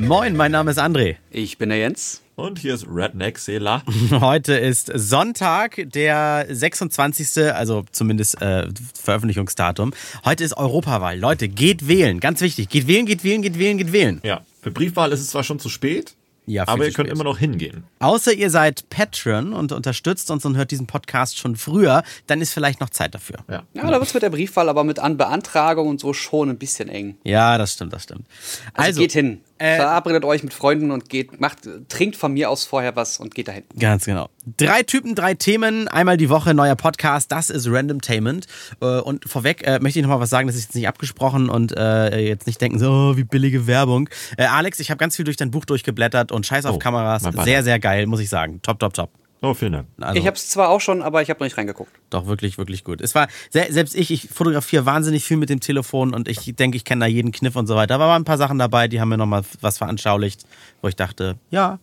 Moin, mein Name ist André. Ich bin der Jens. Und hier ist Redneck Sela. Heute ist Sonntag, der 26., also zumindest äh, Veröffentlichungsdatum. Heute ist Europawahl. Leute, geht wählen. Ganz wichtig. Geht wählen, geht wählen, geht wählen, geht wählen. Ja, für Briefwahl ist es zwar schon zu spät, Ja, aber ihr könnt spät. immer noch hingehen. Außer ihr seid Patron und unterstützt uns und hört diesen Podcast schon früher, dann ist vielleicht noch Zeit dafür. Ja. Ja, da wird es mit der Briefwahl aber mit An Beantragung und so schon ein bisschen eng. Ja, das stimmt, das stimmt. Also, geht hin. Äh, Verabredet euch mit Freunden und geht, macht, trinkt von mir aus vorher was und geht dahin. Ganz genau. Drei Typen, drei Themen, einmal die Woche neuer Podcast, das ist Randomtainment. Äh, Und vorweg äh, möchte ich nochmal was sagen, das ist jetzt nicht abgesprochen und äh, jetzt nicht denken, so oh, wie billige Werbung. Äh, Alex, ich habe ganz viel durch dein Buch durchgeblättert und Scheiß auf Oh, Kameras, sehr, sehr geil, muss ich sagen. Top, top, top. Oh, vielen Dank. Also, Ich habe es zwar auch schon, aber ich habe noch nicht reingeguckt. doch wirklich, wirklich gut. Es war, se- selbst ich, ich fotografiere wahnsinnig viel mit dem Telefon und ich denke, ich kenne da jeden Kniff und so weiter. Aber waren ein paar Sachen dabei, die haben mir nochmal was veranschaulicht, wo ich dachte, ja,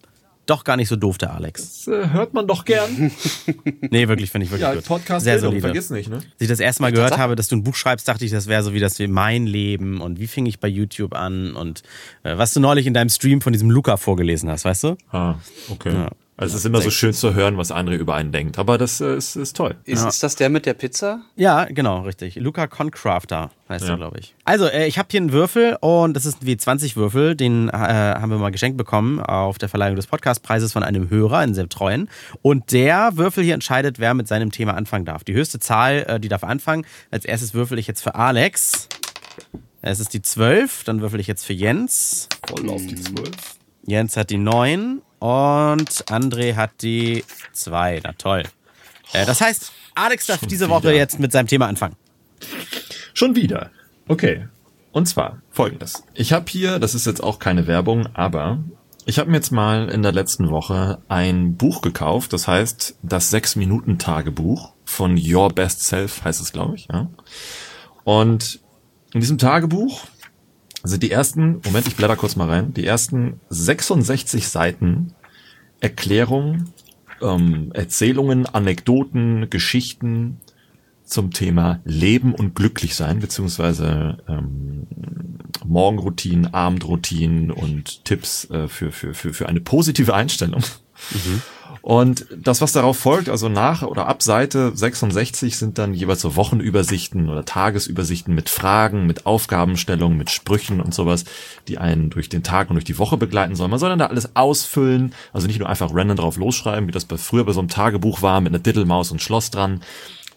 doch gar nicht so doof, der Alex. Das äh, hört man doch gern. Nee, wirklich, finde ich wirklich ja, gut. Podcast sehr Bildung, solide. vergiss nicht, ne? Als ich das erste Mal gehört Tatsache. habe, dass du ein Buch schreibst, dachte ich, das wäre so wie das wie mein Leben und wie fing ich bei YouTube an und äh, was du neulich in deinem Stream von diesem Luca vorgelesen hast, weißt du? Ah, okay. Also es ist immer so schön zu hören, was andere über einen denkt. Aber das äh, ist, ist toll. Ist, ist das der mit der Pizza? Ja, genau, richtig. Luca Concrafter heißt Ja. er, glaube ich. Also, äh, ich habe hier einen Würfel und das ist ein W20-Würfel. Den äh, haben wir mal geschenkt bekommen auf der Verleihung des Podcastpreises von einem Hörer, einen sehr treuen. Und der Würfel hier entscheidet, wer mit seinem Thema anfangen darf. Die höchste Zahl, äh, die darf anfangen. Als erstes würfel ich jetzt für Alex. Es ist die 12. Dann würfel ich jetzt für Jens. Voll auf die Zwölf. Jens hat die 9 und André hat die 2. Na toll. Äh, das heißt, Alex darf diese Woche wieder. jetzt mit seinem Thema anfangen. Schon wieder. Okay. Und zwar folgendes. Ich habe hier, das ist jetzt auch keine Werbung, aber ich habe mir jetzt mal in der letzten Woche ein Buch gekauft, das heißt das 6-Minuten-Tagebuch von Your Best Self, heißt es, glaube ich. Ja. Und in diesem Tagebuch sind die ersten, Moment, ich blätter kurz mal rein, die ersten 66 Seiten Erklärungen, ähm, Erzählungen, Anekdoten, Geschichten zum Thema Leben und Glücklichsein, beziehungsweise ähm, Morgenroutinen, Abendroutinen und Tipps äh, für, für, für, für eine positive Einstellung. Und das, was darauf folgt, also nach oder ab Seite 66 sind dann jeweils so Wochenübersichten oder Tagesübersichten mit Fragen, mit Aufgabenstellungen, mit Sprüchen und sowas, die einen durch den Tag und durch die Woche begleiten sollen. Man soll dann da alles ausfüllen, also nicht nur einfach random drauf losschreiben, wie das bei früher bei so einem Tagebuch war, mit einer Dittelmaus und Schloss dran,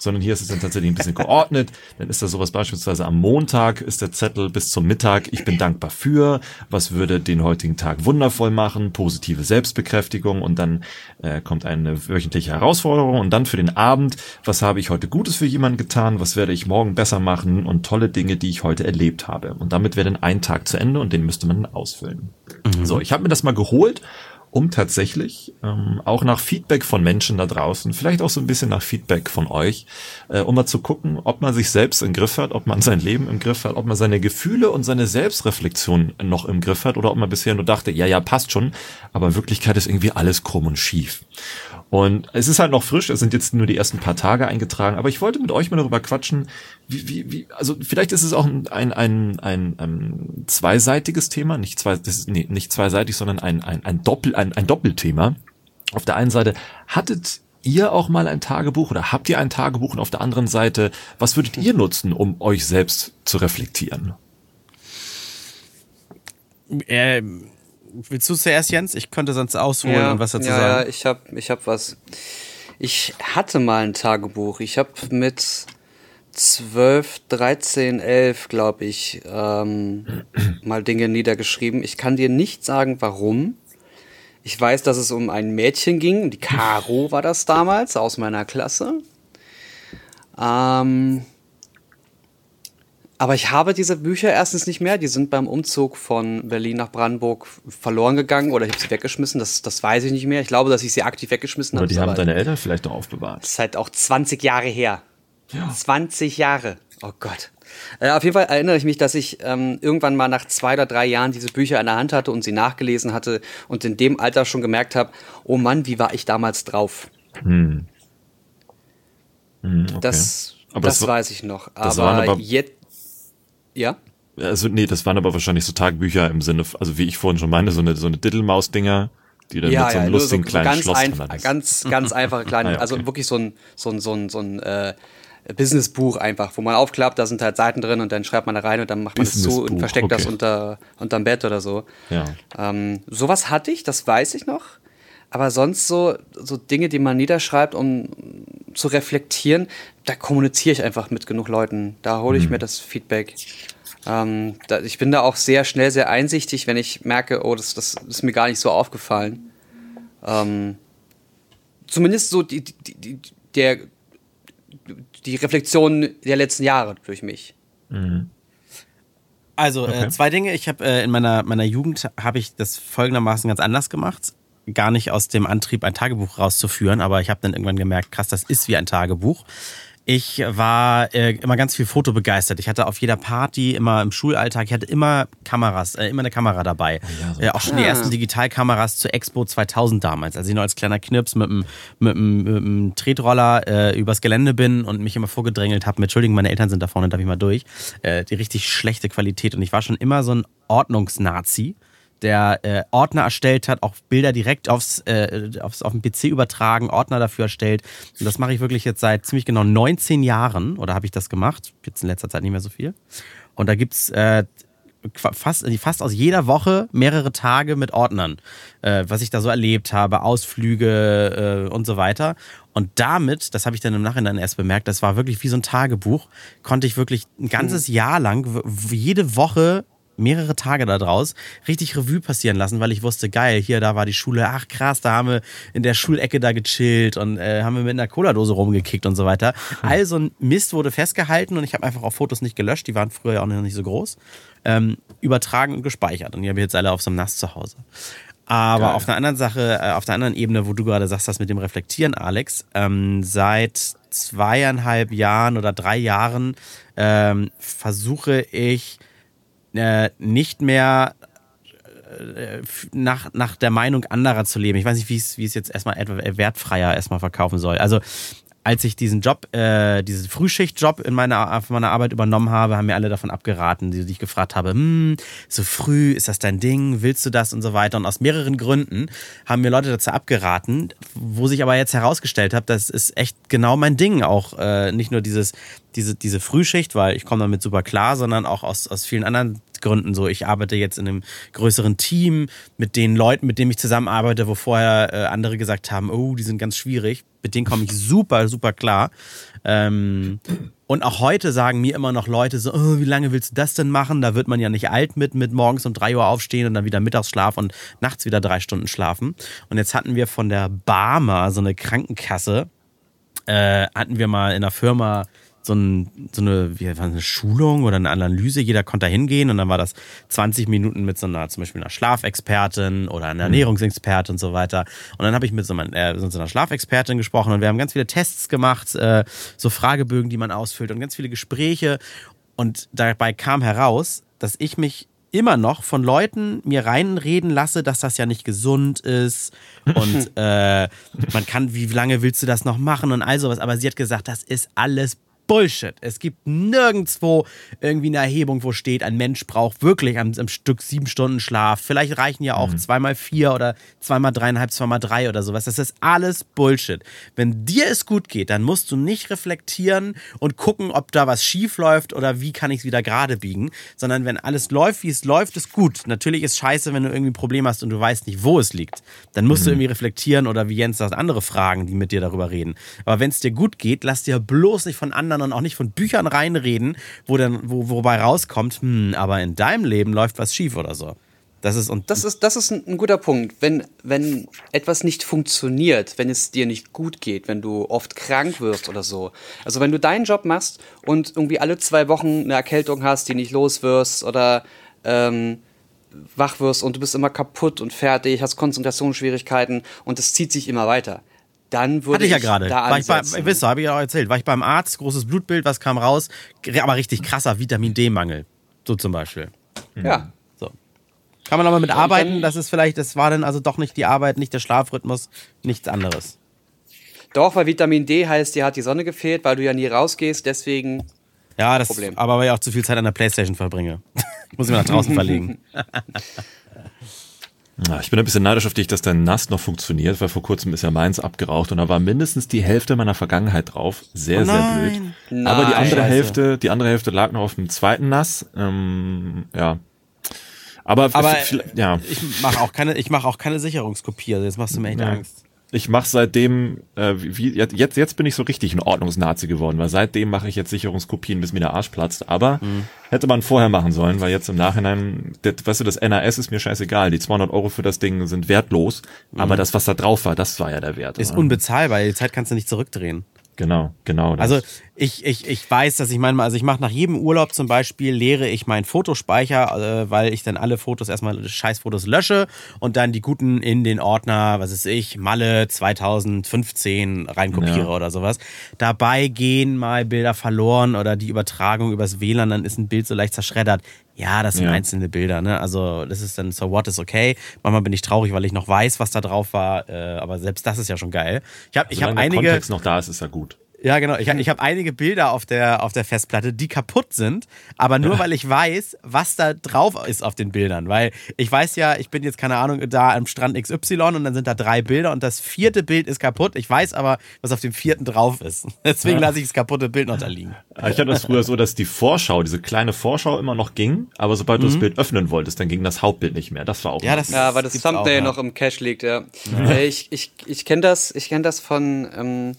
sondern hier ist es dann tatsächlich ein bisschen geordnet. Dann ist da sowas beispielsweise am Montag ist der Zettel bis zum Mittag, ich bin dankbar für, was würde den heutigen Tag wundervoll machen, positive Selbstbekräftigung. Und dann äh, kommt eine wöchentliche Herausforderung. Und dann für den Abend, was habe ich heute Gutes für jemanden getan, was werde ich morgen besser machen? Und tolle Dinge, die ich heute erlebt habe. Und damit wäre dann ein Tag zu Ende und den müsste man dann ausfüllen. So, ich habe mir das mal geholt um tatsächlich ähm, auch nach Feedback von Menschen da draußen, vielleicht auch so ein bisschen nach Feedback von euch, äh, um mal zu gucken, ob man sich selbst im Griff hat, ob man sein Leben im Griff hat, ob man seine Gefühle und seine Selbstreflexion noch im Griff hat oder ob man bisher nur dachte, ja, ja, passt schon, aber in Wirklichkeit ist irgendwie alles krumm und schief. Und es ist halt noch frisch, es sind jetzt nur die ersten paar Tage eingetragen, aber ich wollte mit euch mal darüber quatschen, wie, wie, wie also vielleicht ist es auch ein, ein, ein, ein, ein zweiseitiges Thema, nicht zwei, das ist, nee, nicht zweiseitig, sondern ein, ein, ein Doppel, ein, ein Doppelthema. Auf der einen Seite, hattet ihr auch mal ein Tagebuch oder habt ihr ein Tagebuch und auf der anderen Seite, was würdet ihr nutzen, um euch selbst zu reflektieren? Äh, willst du zuerst, Jens? Ich könnte sonst ausholen und was dazu ja, sagen. Ja, ich habe ich hab was. Ich hatte mal ein Tagebuch. Ich habe mit 12, 13, 11, glaube ich, ähm, mal Dinge niedergeschrieben. Ich kann dir nicht sagen, warum. Ich weiß, dass es um ein Mädchen ging. Die Caro war das damals aus meiner Klasse. Ähm, aber ich habe diese Bücher erstens nicht mehr. Die sind beim Umzug von Berlin nach Brandenburg verloren gegangen oder ich habe sie weggeschmissen. Das, das weiß ich nicht mehr. Ich glaube, dass ich sie aktiv weggeschmissen habe. die haben aber deine Eltern vielleicht noch aufbewahrt. das ist halt auch 20 Jahre her. Ja. 20 Jahre. Oh Gott. Äh, auf jeden Fall erinnere ich mich, dass ich ähm, irgendwann mal nach zwei oder drei Jahren diese Bücher in der Hand hatte und sie nachgelesen hatte und in dem Alter schon gemerkt habe, oh Mann, wie war ich damals drauf? Hm. Hm, okay. Das, Aber das, das weiß ich noch. Aber, aber- jetzt. Ja? Also nee, das waren aber wahrscheinlich so Tagebücher im Sinne, also wie ich vorhin schon meinte, so eine, so eine Diddlemaus-Dinger, die dann ja, mit so einem ja, lustigen so, kleinen ganz, Schloss ein, ist. ganz, ganz einfache kleine, Ah, ja, okay. also wirklich so ein, so ein, so ein, so ein äh, Businessbuch einfach, wo man aufklappt, da sind halt Seiten drin und dann schreibt man da rein und dann macht man das zu und versteckt das okay. unter, unterm Bett oder so. Ja. Ähm, sowas hatte ich, das weiß ich noch. Aber sonst so, so Dinge, die man niederschreibt, um zu reflektieren, da kommuniziere ich einfach mit genug Leuten. Da hole ich Mhm. mir das Feedback. Ähm, da, ich bin da auch sehr schnell sehr einsichtig, wenn ich merke, oh, das, das ist mir gar nicht so aufgefallen. Ähm, zumindest so die, die, die, der, die Reflexion der letzten Jahre durch mich. Also Okay. äh, zwei Dinge. Ich habe äh, in meiner, meiner Jugend habe ich das folgendermaßen ganz anders gemacht. Gar nicht aus dem Antrieb, ein Tagebuch rauszuführen, aber ich habe dann irgendwann gemerkt, krass, das ist wie ein Tagebuch. Ich war äh, immer ganz viel fotobegeistert. Ich hatte auf jeder Party, immer im Schulalltag, ich hatte immer Kameras, äh, immer eine Kamera dabei. ja, so. äh, auch schon die ersten Digitalkameras zur Expo 2000 damals, als ich noch als kleiner Knirps mit einem mit mit Tretroller äh, übers Gelände bin und mich immer vorgedrängelt habe. Entschuldigung, meine Eltern sind da vorne, darf ich mal durch. Äh, die richtig schlechte Qualität und ich war schon immer so ein Ordnungsnazi der äh, Ordner erstellt hat, auch Bilder direkt aufs, äh, aufs, auf den PC übertragen, Ordner dafür erstellt. Und das mache ich wirklich jetzt seit ziemlich genau 19 Jahren, oder habe ich das gemacht? Jetzt in letzter Zeit nicht mehr so viel. Und da gibt's äh, qua- fast, fast aus jeder Woche mehrere Tage mit Ordnern, äh, was ich da so erlebt habe, Ausflüge äh, und so weiter. Und damit, das habe ich dann im Nachhinein erst bemerkt, das war wirklich wie so ein Tagebuch, konnte ich wirklich ein ganzes Jahr lang, jede Woche mehrere Tage da draus richtig Revue passieren lassen, weil ich wusste, geil, hier, da war die Schule, ach krass, da haben wir in der Schulecke da gechillt und äh, haben wir mit einer Cola-Dose rumgekickt und so weiter. All so ein Mist wurde festgehalten und ich habe einfach auch Fotos nicht gelöscht, die waren früher ja auch noch nicht so groß, ähm, übertragen und gespeichert und die habe ich jetzt alle auf so einem Nass zu Hause. Aber Geil. auf einer anderen Sache, äh, auf der anderen Ebene, wo du gerade sagst, das mit dem Reflektieren, Alex, ähm, seit zweieinhalb Jahren oder drei Jahren ähm, versuche ich äh, nicht mehr äh, nach, nach der Meinung anderer zu leben. Ich weiß nicht, wie es wie es jetzt erstmal wertfreier erstmal verkaufen soll. Also als ich diesen Job, äh, diesen Frühschichtjob in meiner, auf meiner Arbeit übernommen habe, haben mir alle davon abgeraten, die sich gefragt habe, hm, so früh, ist das dein Ding, willst du das und so weiter. Und aus mehreren Gründen haben mir Leute dazu abgeraten, wo sich aber jetzt herausgestellt hat, das ist echt genau mein Ding. Auch äh, nicht nur dieses, diese, diese Frühschicht, weil ich komme damit super klar, sondern auch aus, aus vielen anderen Gründen so. Ich arbeite jetzt in einem größeren Team mit den Leuten, mit denen ich zusammenarbeite, wo vorher äh, andere gesagt haben, oh, die sind ganz schwierig. Mit denen komme ich super, super klar. Ähm, und auch heute sagen mir immer noch Leute so, oh, wie lange willst du das denn machen? Da wird man ja nicht alt mit, mit morgens um drei Uhr aufstehen und dann wieder Mittagsschlaf und nachts wieder drei Stunden schlafen. Und jetzt hatten wir von der Barmer, so eine Krankenkasse, äh, hatten wir mal in der Firma so, ein, so eine, wie, eine Schulung oder eine Analyse. Jeder konnte da hingehen und dann war das 20 Minuten mit so einer, zum Beispiel einer Schlafexpertin oder einer Ernährungsexpertin und so weiter. Und dann habe ich mit so, mein, äh, so einer Schlafexpertin gesprochen und wir haben ganz viele Tests gemacht, äh, so Fragebögen, die man ausfüllt und ganz viele Gespräche. Und dabei kam heraus, dass ich mich immer noch von Leuten mir reinreden lasse, dass das ja nicht gesund ist und äh, man kann, wie lange willst du das noch machen und all sowas. Aber sie hat gesagt, das ist alles Bullshit. Es gibt nirgendwo irgendwie eine Erhebung, wo steht, ein Mensch braucht wirklich am, am Stück sieben Stunden Schlaf. Vielleicht reichen ja auch zweimal vier oder zweimal dreieinhalb, zweimal drei oder sowas. Das ist alles Bullshit. Wenn dir es gut geht, dann musst du nicht reflektieren und gucken, ob da was schief läuft oder wie kann ich es wieder gerade biegen, sondern wenn alles läuft, wie es läuft, ist gut. Natürlich ist scheiße, wenn du irgendwie ein Problem hast und du weißt nicht, wo es liegt. Dann musst du irgendwie reflektieren oder wie Jens sagt, andere fragen, die mit dir darüber reden. Aber wenn es dir gut geht, lass dir bloß nicht von anderen und auch nicht von Büchern reinreden, wo dann, wo, wobei rauskommt, hm, aber in deinem Leben läuft was schief oder so. Das ist und Das ist, das ist ein, ein guter Punkt. Wenn, wenn etwas nicht funktioniert, wenn es dir nicht gut geht, wenn du oft krank wirst oder so. Also wenn du deinen Job machst und irgendwie alle zwei Wochen eine Erkältung hast, die nicht los wirst oder ähm, wach wirst und du bist immer kaputt und fertig, hast Konzentrationsschwierigkeiten und es zieht sich immer weiter. Dann würde Hatte ich ja gerade. da War ich bei, wisst ihr, habe ich ja auch erzählt. War ich beim Arzt, großes Blutbild, was kam raus? Aber richtig krasser Vitamin D-Mangel. So zum Beispiel. ja. So. Kann man aber mit arbeiten, dann- das ist vielleicht, das war dann also doch nicht die Arbeit, nicht der Schlafrhythmus, nichts anderes. Doch, weil Vitamin D heißt, dir hat die Sonne gefehlt, weil du ja nie rausgehst, deswegen Ja, das Problem. aber weil ich auch zu viel Zeit an der Playstation verbringe. Ich muss ihn nach draußen verlegen. Ja, ich bin ein bisschen neidisch auf dich, dass dein NAS noch funktioniert, weil vor kurzem ist ja meins abgeraucht und da war mindestens die Hälfte meiner Vergangenheit drauf. Sehr, Oh sehr nein. blöd. Aber die Nein. andere Scheiße. Hälfte, die andere Hälfte lag noch auf dem zweiten NAS. Ähm, ja. Aber, Aber vielleicht- ja. ich mache auch keine, ich mache auch keine Sicherungskopie. Also jetzt machst du mir echt Ja. Angst. Ich mache seitdem, äh, wie, jetzt, jetzt bin ich so richtig ein Ordnungsnazi geworden, weil seitdem mache ich jetzt Sicherungskopien, bis mir der Arsch platzt. Aber Mhm. hätte man vorher machen sollen, weil jetzt im Nachhinein, das, weißt du, das NAS ist mir scheißegal. Die 200 Euro für das Ding sind wertlos, aber das, was da drauf war, das war ja der Wert. Mhm. Ist oder? unbezahlbar. Die Zeit kannst du nicht zurückdrehen. Genau, genau. Das. Also ich, ich, ich weiß, dass ich manchmal, also ich mache nach jedem Urlaub zum Beispiel, leere ich meinen Fotospeicher, äh, weil ich dann alle Fotos erstmal Scheißfotos lösche und dann die guten in den Ordner, was ist ich, Malle 2015 reinkopiere Ja. oder sowas. Dabei gehen mal Bilder verloren oder die Übertragung übers WLAN, dann ist ein Bild so leicht zerschreddert. Ja, das sind Ja. einzelne Bilder, ne? Also das ist dann so what is okay. Manchmal bin ich traurig, weil ich noch weiß, was da drauf war, äh, aber selbst das ist ja schon geil. Ich habe ich hab Solange der einige Kontext noch da ist, ist ja gut. Ja, genau. Ich, ich habe einige Bilder auf der, auf der Festplatte, die kaputt sind, aber nur weil ich weiß, was da drauf ist auf den Bildern. Weil ich weiß ja, ich bin jetzt, keine Ahnung, da am Strand XY und dann sind da drei Bilder und das vierte Bild ist kaputt. Ich weiß aber, was auf dem vierten drauf ist. Deswegen lasse ich das kaputte Bild noch da liegen. Ich hatte das früher so, dass die Vorschau, diese kleine Vorschau immer noch ging, aber sobald du das Bild öffnen wolltest, dann ging das Hauptbild nicht mehr. Das war auch Mhm. Ja, das- Ja, weil das Thumbnail auch, ja. noch im Cache liegt, ja. Äh, Ich, ich, ich kenne das, ich kenn das von ähm,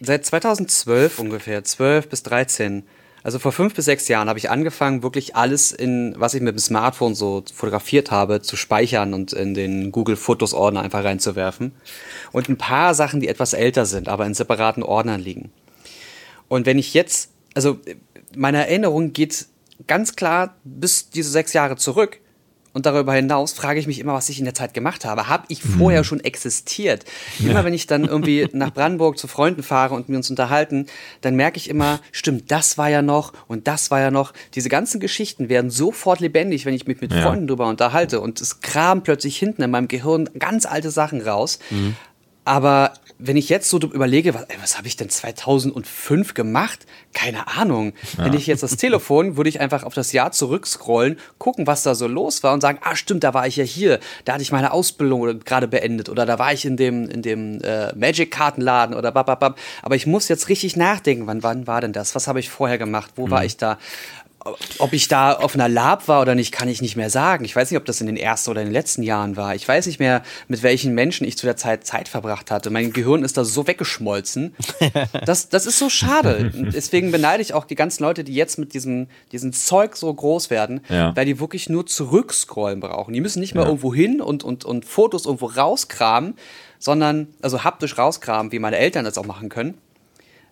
seit 2012 ungefähr, 12 bis 13. Also vor fünf bis sechs Jahren habe ich angefangen, wirklich alles in, was ich mit dem Smartphone so fotografiert habe, zu speichern und in den Google Fotos Ordner einfach reinzuwerfen. Und ein paar Sachen, die etwas älter sind, aber in separaten Ordnern liegen. Und wenn ich jetzt, also meine Erinnerung geht ganz klar bis diese sechs Jahre zurück. Und darüber hinaus frage ich mich immer, was ich in der Zeit gemacht habe. Habe ich vorher schon existiert? Immer wenn ich dann irgendwie nach Brandenburg zu Freunden fahre und wir uns unterhalten, dann merke ich immer, stimmt, das war ja noch und das war ja noch. Diese ganzen Geschichten werden sofort lebendig, wenn ich mich mit Ja. Freunden drüber unterhalte. Und es kramen plötzlich hinten in meinem Gehirn ganz alte Sachen raus. Aber wenn ich jetzt so überlege, was, ey, was habe ich denn 2005 gemacht? Keine Ahnung. Wenn ich jetzt das Telefon, würde ich einfach auf das Jahr zurückscrollen, gucken, was da so los war und sagen, ah stimmt, da war ich ja hier, da hatte ich meine Ausbildung gerade beendet oder da war ich in dem, in dem äh, Magic-Kartenladen oder bababab. Aber ich muss jetzt richtig nachdenken, wann, wann war denn das? Was habe ich vorher gemacht? Wo war ich da? Ob ich da auf einer Lab war oder nicht, kann ich nicht mehr sagen. Ich weiß nicht, ob das in den ersten oder in den letzten Jahren war. Ich weiß nicht mehr, mit welchen Menschen ich zu der Zeit Zeit verbracht hatte. Mein Gehirn ist da so weggeschmolzen. Das, das ist so schade. Und deswegen beneide ich auch die ganzen Leute, die jetzt mit diesem, diesem Zeug so groß werden, Ja. weil die wirklich nur zurückscrollen brauchen. Die müssen nicht mehr irgendwo hin und, und, und Fotos irgendwo rauskramen, sondern, also haptisch rauskramen, wie meine Eltern das auch machen können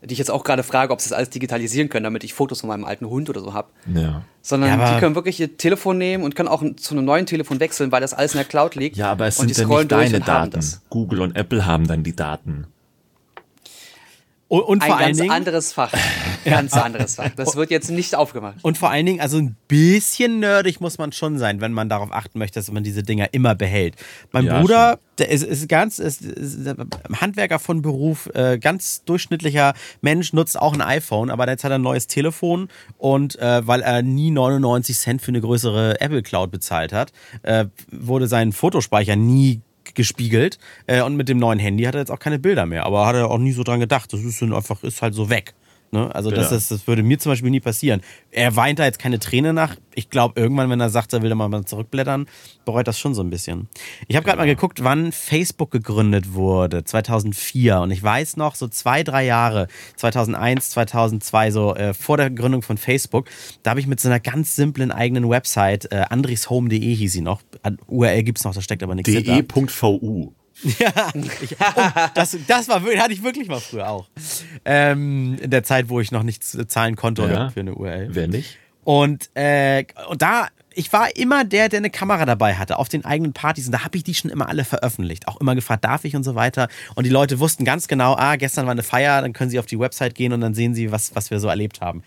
die ich jetzt auch gerade frage, ob sie das alles digitalisieren können, damit ich Fotos von meinem alten Hund oder so habe. Ja. Sondern Ja, die können wirklich ihr Telefon nehmen und können auch zu einem neuen Telefon wechseln, weil das alles in der Cloud liegt. Ja, aber es und sind die ja scrollen nicht durch deine Daten. Google und Apple haben dann die Daten. Und, und Ein vor allen ganz Dingen, anderes Fach. Ganz anderes Fach. Das wird jetzt nicht aufgemacht. Und vor allen Dingen, also ein bisschen nerdig muss man schon sein, wenn man darauf achten möchte, dass man diese Dinger immer behält. Mein Ja, Bruder, der ist, ist ganz, ist, ist Handwerker von Beruf, äh, ganz durchschnittlicher Mensch, nutzt auch ein iPhone, aber jetzt hat er ein neues Telefon und äh, weil er nie 99 Cent für eine größere Apple Cloud bezahlt hat, äh, wurde sein Fotospeicher nie gespiegelt äh, und mit dem neuen Handy hat er jetzt auch keine Bilder mehr, aber hat er auch nie so dran gedacht. Das ist einfach, ist halt so weg. Ne? Also das, Ja. ist, das würde mir zum Beispiel nie passieren. Er weint da jetzt keine Träne nach. Ich glaube, irgendwann, wenn er sagt, er will da mal zurückblättern, bereut das schon so ein bisschen. Ich habe gerade mal geguckt, wann Facebook gegründet wurde, 2004. Und ich weiß noch, so zwei, drei Jahre, 2001, 2002, so äh, vor der Gründung von Facebook, da habe ich mit so einer ganz simplen eigenen Website, äh, andrishome.de hieß sie noch, An- URL gibt es noch, da steckt aber nichts hinter. de.vu. Ja, ich, oh, das, das war, hatte ich wirklich mal früher auch. Ähm, in der Zeit, wo ich noch nichts zahlen konnte Ja. für eine URL. Wer nicht? Und, äh, und da, ich war immer der, der eine Kamera dabei hatte auf den eigenen Partys und da habe ich die schon immer alle veröffentlicht. Auch immer gefragt, darf ich und so weiter. Und die Leute wussten ganz genau, ah, gestern war eine Feier, dann können sie auf die Website gehen und dann sehen sie, was, was wir so erlebt haben.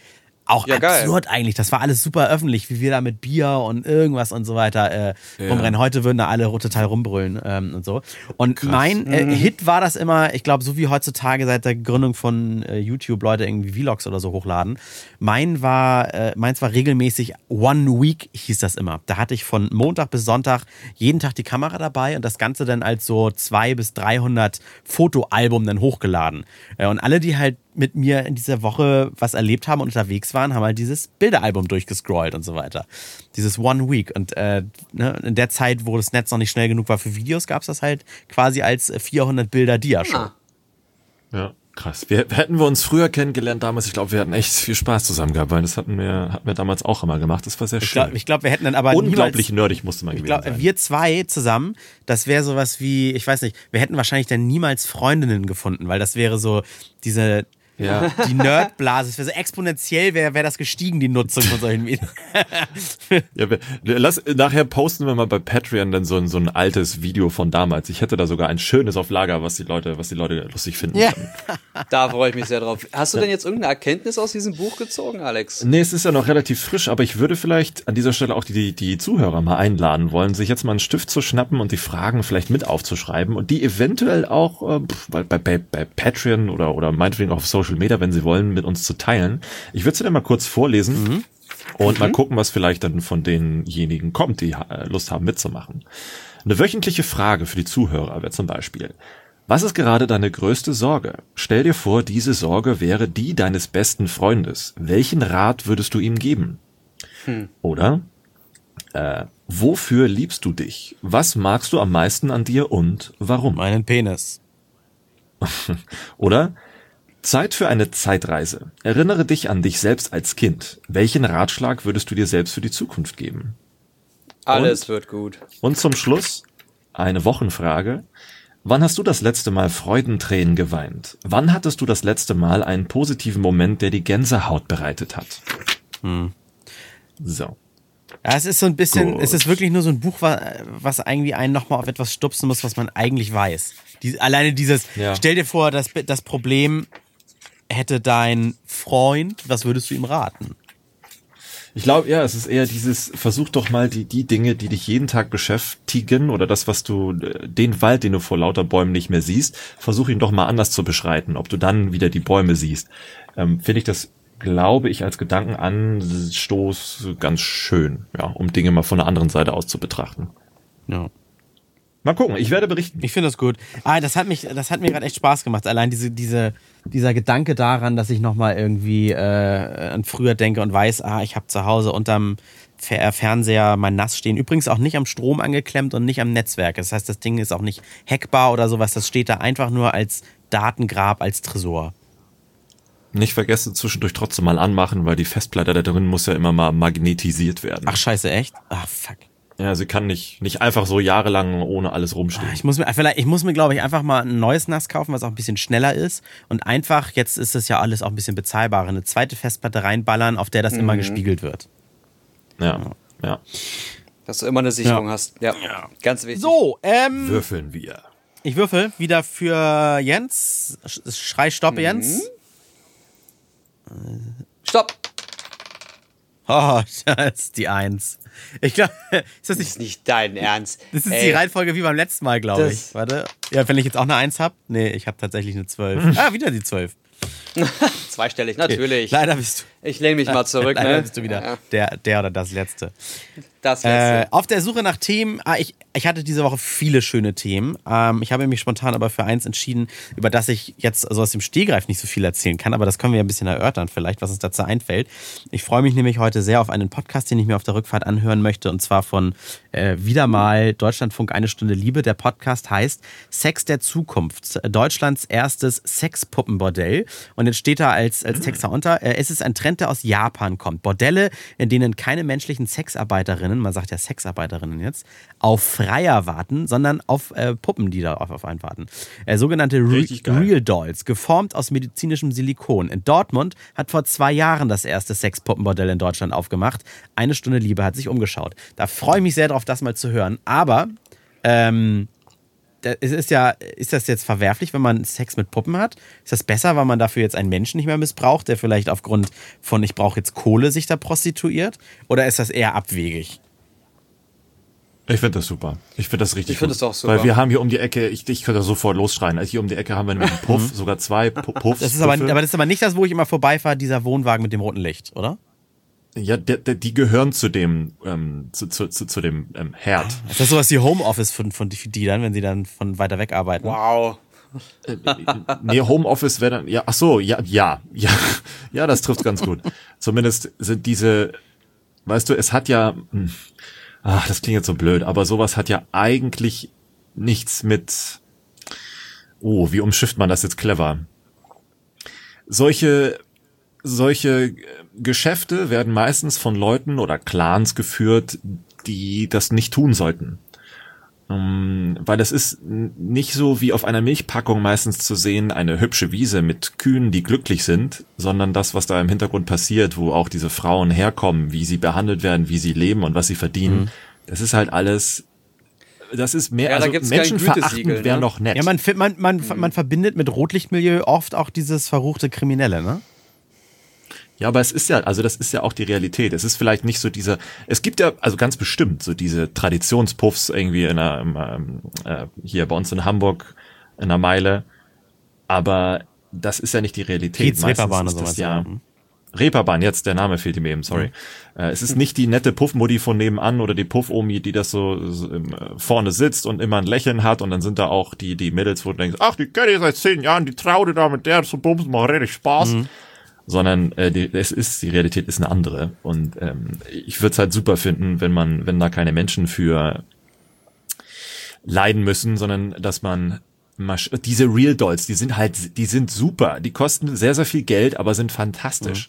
Auch Ja, geil. absurd eigentlich. Das war alles super öffentlich, wie wir da mit Bier und irgendwas und so weiter äh, rumrennen. Heute würden da alle total rumbrüllen ähm, und so. Und mein äh, Hit war das immer, ich glaube, so wie heutzutage seit der Gründung von äh, YouTube Leute irgendwie Vlogs oder so hochladen. Mein war, äh, meins war regelmäßig One Week hieß das immer. Da hatte ich von Montag bis Sonntag jeden Tag die Kamera dabei und das Ganze dann als so 200 bis 300 Fotoalbum dann hochgeladen. Äh, und alle, die halt mit mir in dieser Woche was erlebt haben und unterwegs waren, haben halt dieses Bilderalbum durchgescrollt und so weiter. Dieses One Week. Und äh, ne, in der Zeit, wo das Netz noch nicht schnell genug war für Videos, gab es das halt quasi als äh, 400 Bilder Dia-Show. Ah. Ja, krass. Wir, hätten wir uns früher kennengelernt damals, ich glaube, wir hatten echt viel Spaß zusammen gehabt, weil das hatten wir, hatten wir damals auch immer gemacht. Das war sehr Ich schön. glaube, glaub, wir hätten dann aber Unglaublich niemals, nerdig musste man ich gewesen glaub, sein. wir zwei zusammen, das wäre sowas wie, ich weiß nicht, wir hätten wahrscheinlich dann niemals Freundinnen gefunden, weil das wäre so diese ja. die Nerdblase, es wäre so exponentiell wäre wär das gestiegen, die Nutzung von solchen Medien. Ja, lass, nachher posten wir mal bei Patreon dann so ein, so ein altes Video von damals. Ich hätte da sogar ein schönes auf Lager, was die Leute, was die Leute lustig finden. Ja. können. Da freue ich mich sehr drauf. Hast du denn jetzt irgendeine Erkenntnis aus diesem Buch gezogen, Alex? Nee, es ist ja noch relativ frisch, aber ich würde vielleicht an dieser Stelle auch die, die Zuhörer mal einladen wollen, sich jetzt mal einen Stift zu schnappen und die Fragen vielleicht mit aufzuschreiben und die eventuell auch äh, bei, bei, bei Patreon oder, oder meinetwegen auch auf Social Media, wenn sie wollen, mit uns zu teilen. Ich würde sie dann mal kurz vorlesen und mal gucken, was vielleicht dann von denjenigen kommt, die äh, Lust haben mitzumachen. Eine wöchentliche Frage für die Zuhörer wäre zum Beispiel, was ist gerade deine größte Sorge? Stell dir vor, diese Sorge wäre die deines besten Freundes. Welchen Rat würdest du ihm geben? Oder äh, wofür liebst du dich? Was magst du am meisten an dir und warum? Meinen Penis. Oder Zeit für eine Zeitreise. Erinnere dich an dich selbst als Kind. Welchen Ratschlag würdest du dir selbst für die Zukunft geben? Alles wird gut. Und zum Schluss eine Wochenfrage. Wann hast du das letzte Mal Freudentränen geweint? Wann hattest du das letzte Mal einen positiven Moment, der die Gänsehaut bereitet hat? So. Ja, es ist so ein bisschen, Gut. es ist wirklich nur so ein Buch, wa- was irgendwie einen nochmal auf etwas stupsen muss, was man eigentlich weiß. Die, alleine dieses, Ja. stell dir vor, das, das Problem hätte dein Freund, was würdest du ihm raten? Ich glaube, ja, es ist eher dieses, versuch doch mal die, die Dinge, die dich jeden Tag beschäftigen oder das, was du, äh, den Wald, den du vor lauter Bäumen nicht mehr siehst, versuch ihn doch mal anders zu beschreiten, ob du dann wieder die Bäume siehst. Ähm, Finde ich das, glaube ich, als Gedankenanstoß ganz schön, ja, um Dinge mal von der anderen Seite aus zu betrachten. Ja. Mal gucken, ich werde berichten. Ich finde das gut. Ah, das hat mich, das hat mir gerade echt Spaß gemacht. Allein diese, diese, dieser Gedanke daran, dass ich nochmal irgendwie äh, an früher denke und weiß, ah, ich habe zu Hause unterm Fer Fernseher mein Nass stehen. Übrigens auch nicht am Strom angeklemmt und nicht am Netzwerk. Das heißt, das Ding ist auch nicht hackbar oder sowas. Das steht da einfach nur als Datengrab, als Tresor. Nicht vergessen, zwischendurch trotzdem mal anmachen, weil die Festplatte da drin muss ja immer mal magnetisiert werden. Ach, scheiße, echt? Ah, fuck. Ja, sie kann nicht, nicht einfach so jahrelang ohne alles rumstehen. Ich muss mir, vielleicht, ich muss mir, glaube ich, einfach mal ein neues NAS kaufen, was auch ein bisschen schneller ist. Und einfach, jetzt ist das ja alles auch ein bisschen bezahlbarer, eine zweite Festplatte reinballern, auf der das immer gespiegelt wird. Ja, ja. Dass du immer eine Sicherung Ja. hast. Ja. Ganz wichtig. So, ähm, Würfeln wir. ich würfel wieder für Jens. Sch- Schrei Stopp, Jens. Stopp! Oh, das ist die Eins. Ich glaube, ist das Das nicht. ist nicht dein Ernst. Das ist Ey, die Reihenfolge wie beim letzten Mal, glaube Das- ich. Warte. Ja, wenn ich jetzt auch eine Eins habe. Nee, ich habe tatsächlich eine Zwölf. Ah, wieder die Zwölf. Zweistellig, natürlich. Leider bist du. Ich lehne mich mal zurück. Leider ne? bist du wieder Ja, der, der oder das Letzte. das Äh, letzte. auf der Suche nach Themen, ah, ich, ich hatte diese Woche viele schöne Themen. Ähm, ich habe mich spontan aber für eins entschieden, über das ich jetzt so aus dem Stehgreif nicht so viel erzählen kann, aber das können wir ja ein bisschen erörtern, vielleicht, was uns dazu einfällt. Ich freue mich nämlich heute sehr auf einen Podcast, den ich mir auf der Rückfahrt anhören möchte, und zwar von äh, wieder mal Deutschlandfunk Eine Stunde Liebe. Der Podcast heißt Sex der Zukunft, Deutschlands erstes Sexpuppenbordell. Und jetzt steht da als, als Text darunter, äh, es ist ein Trend, der aus Japan kommt. Bordelle, in denen keine menschlichen Sexarbeiterinnen, man sagt ja Sexarbeiterinnen jetzt, auf Freier warten, sondern auf äh, Puppen, die da auf, auf einen warten. Äh, sogenannte Re. Real Dolls, geformt aus medizinischem Silikon. In Dortmund hat vor zwei Jahren das erste Sexpuppenbordell in Deutschland aufgemacht. Eine Stunde Liebe hat sich umgeschaut. Da freue ich mich sehr drauf, das mal zu hören. Aber ähm, es ist ja, ist das jetzt verwerflich, wenn man Sex mit Puppen hat? Ist das besser, weil man dafür jetzt einen Menschen nicht mehr missbraucht, der vielleicht aufgrund von ich brauche jetzt Kohle sich da prostituiert? Oder ist das eher abwegig? Ich finde das super. Ich finde das richtig Ich finde das auch super. Weil wir haben hier um die Ecke, ich, ich könnte sofort losschreien. Also hier um die Ecke haben wir einen Puff, sogar zwei Pu- Puffs. Das ist aber, Puffe. aber das ist aber nicht das, wo ich immer vorbeifahre, dieser Wohnwagen mit dem roten Licht, oder? ja, der, der, die gehören zu dem, ähm, zu, zu, zu, zu dem ähm, Herd. Ist das sowas wie Homeoffice für, für, die- für die dann, wenn sie dann von weiter weg arbeiten? Wow. Nee, Homeoffice wäre dann, ja, ach so, ja, ja, ja, ja, das trifft ganz gut. Zumindest sind diese, weißt du, es hat ja, hm, ach, das klingt jetzt so blöd, aber sowas hat ja eigentlich nichts mit, oh, wie umschifft man das jetzt clever? Solche, solche Geschäfte werden meistens von Leuten oder Clans geführt, die das nicht tun sollten. Ähm, weil es ist nicht so wie auf einer Milchpackung meistens zu sehen, eine hübsche Wiese mit Kühen, die glücklich sind, sondern das, was da im Hintergrund passiert, wo auch diese Frauen herkommen, wie sie behandelt werden, wie sie leben und was sie verdienen, das ist halt alles, das ist mehr, Ja, also menschenverachtend wäre ne? noch nett. Ja, man, man, man, man verbindet mit Rotlichtmilieu oft auch dieses verruchte Kriminelle, ne? Ja, aber es ist ja, also das ist ja auch die Realität. Es ist vielleicht nicht so diese, es gibt ja, also ganz bestimmt so diese Traditionspuffs irgendwie in einer, ähm, äh, hier bei uns in Hamburg in einer Meile, aber das ist ja nicht die Realität. Kiez, Meistens Reeperbahn ist das sowas, ja. Mhm. Reeperbahn, jetzt der Name fehlt mir eben, sorry. Äh, es ist nicht die nette Puffmodi von nebenan oder die Puff-Omi, die das so, so im, äh, vorne sitzt und immer ein Lächeln hat und dann sind da auch die, die Mädels, wo du denkst, ach, die kenne ich seit zehn Jahren, die Traude da mit der zu bumsen, macht richtig Spaß sondern äh, die, es ist die Realität ist eine andere und ähm, ich würde es halt super finden, wenn man, wenn da keine Menschen für leiden müssen, sondern dass man Masch diese Real Dolls, die sind halt, die sind super, die kosten sehr sehr viel Geld, aber sind fantastisch.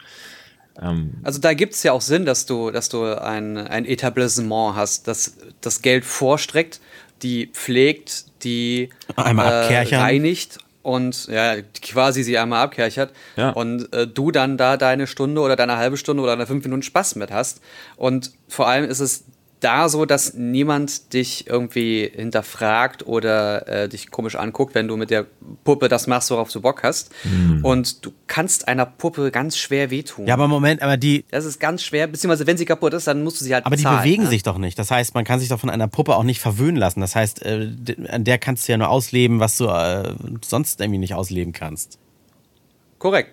Ähm, Also da gibt's ja auch Sinn, dass du, dass du ein, ein Etablissement hast, das das Geld vorstreckt, die pflegt, die Einmal abkerchern. reinigt und ja, quasi sie einmal abkerchert Ja. und äh, du dann da deine Stunde oder deine halbe Stunde oder deine fünf Minuten Spaß mit hast. Und vor allem ist es da so, dass niemand dich irgendwie hinterfragt oder äh, dich komisch anguckt, wenn du mit der Puppe das machst, worauf du Bock hast. Mhm. Und du kannst einer Puppe ganz schwer wehtun. Ja, aber Moment, aber die, Das ist ganz schwer, beziehungsweise wenn sie kaputt ist, dann musst du sie halt aber die bezahlen, bewegen ne? sich doch nicht. Das heißt, man kann sich doch von einer Puppe auch nicht verwöhnen lassen. Das heißt, äh, an der kannst du ja nur ausleben, was du äh, sonst irgendwie nicht ausleben kannst. Korrekt.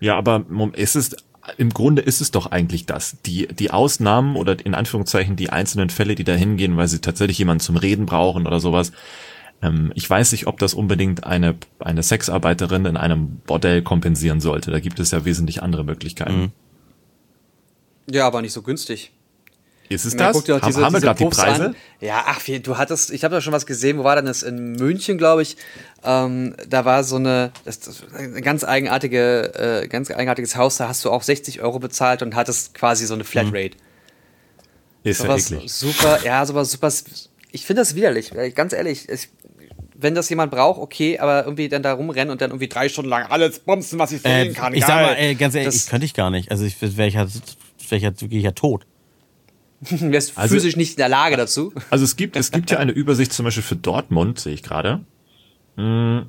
Ja, aber Mom- es ist im Grunde ist es doch eigentlich das. Die, die Ausnahmen oder in Anführungszeichen die einzelnen Fälle, die da hingehen, weil sie tatsächlich jemanden zum Reden brauchen oder sowas. Ähm, ich weiß nicht, ob das unbedingt eine, eine Sexarbeiterin in einem Bordell kompensieren sollte. Da gibt es ja wesentlich andere Möglichkeiten. Ja, aber nicht so günstig. Ist es das? Haben, diese- haben wir gerade die Preise? An. Ja, ach, du hattest, ich habe da schon was gesehen, wo war denn das? In München, glaube ich. Ähm, da war so eine, das, das, ein ganz eigenartige, äh, ganz eigenartiges Haus, da hast du auch 60 Euro bezahlt und hattest quasi so eine Flatrate. Ist ja Sowas eklig. super, ja, sowas super. Ich finde das widerlich, ganz ehrlich. Ich, wenn das jemand braucht, okay, aber irgendwie dann da rumrennen und dann irgendwie drei Stunden lang alles bumsen, was ich Äh, sehen kann. ich sag geil. mal, äh, ganz ehrlich, Das- ich könnte ich gar nicht. Also ich wäre ich ja, wär ich ja wirklich ja tot. Wärst Also- physisch nicht in der Lage dazu. Also es gibt, es gibt ja eine Übersicht zum Beispiel für Dortmund, sehe ich gerade. Mm,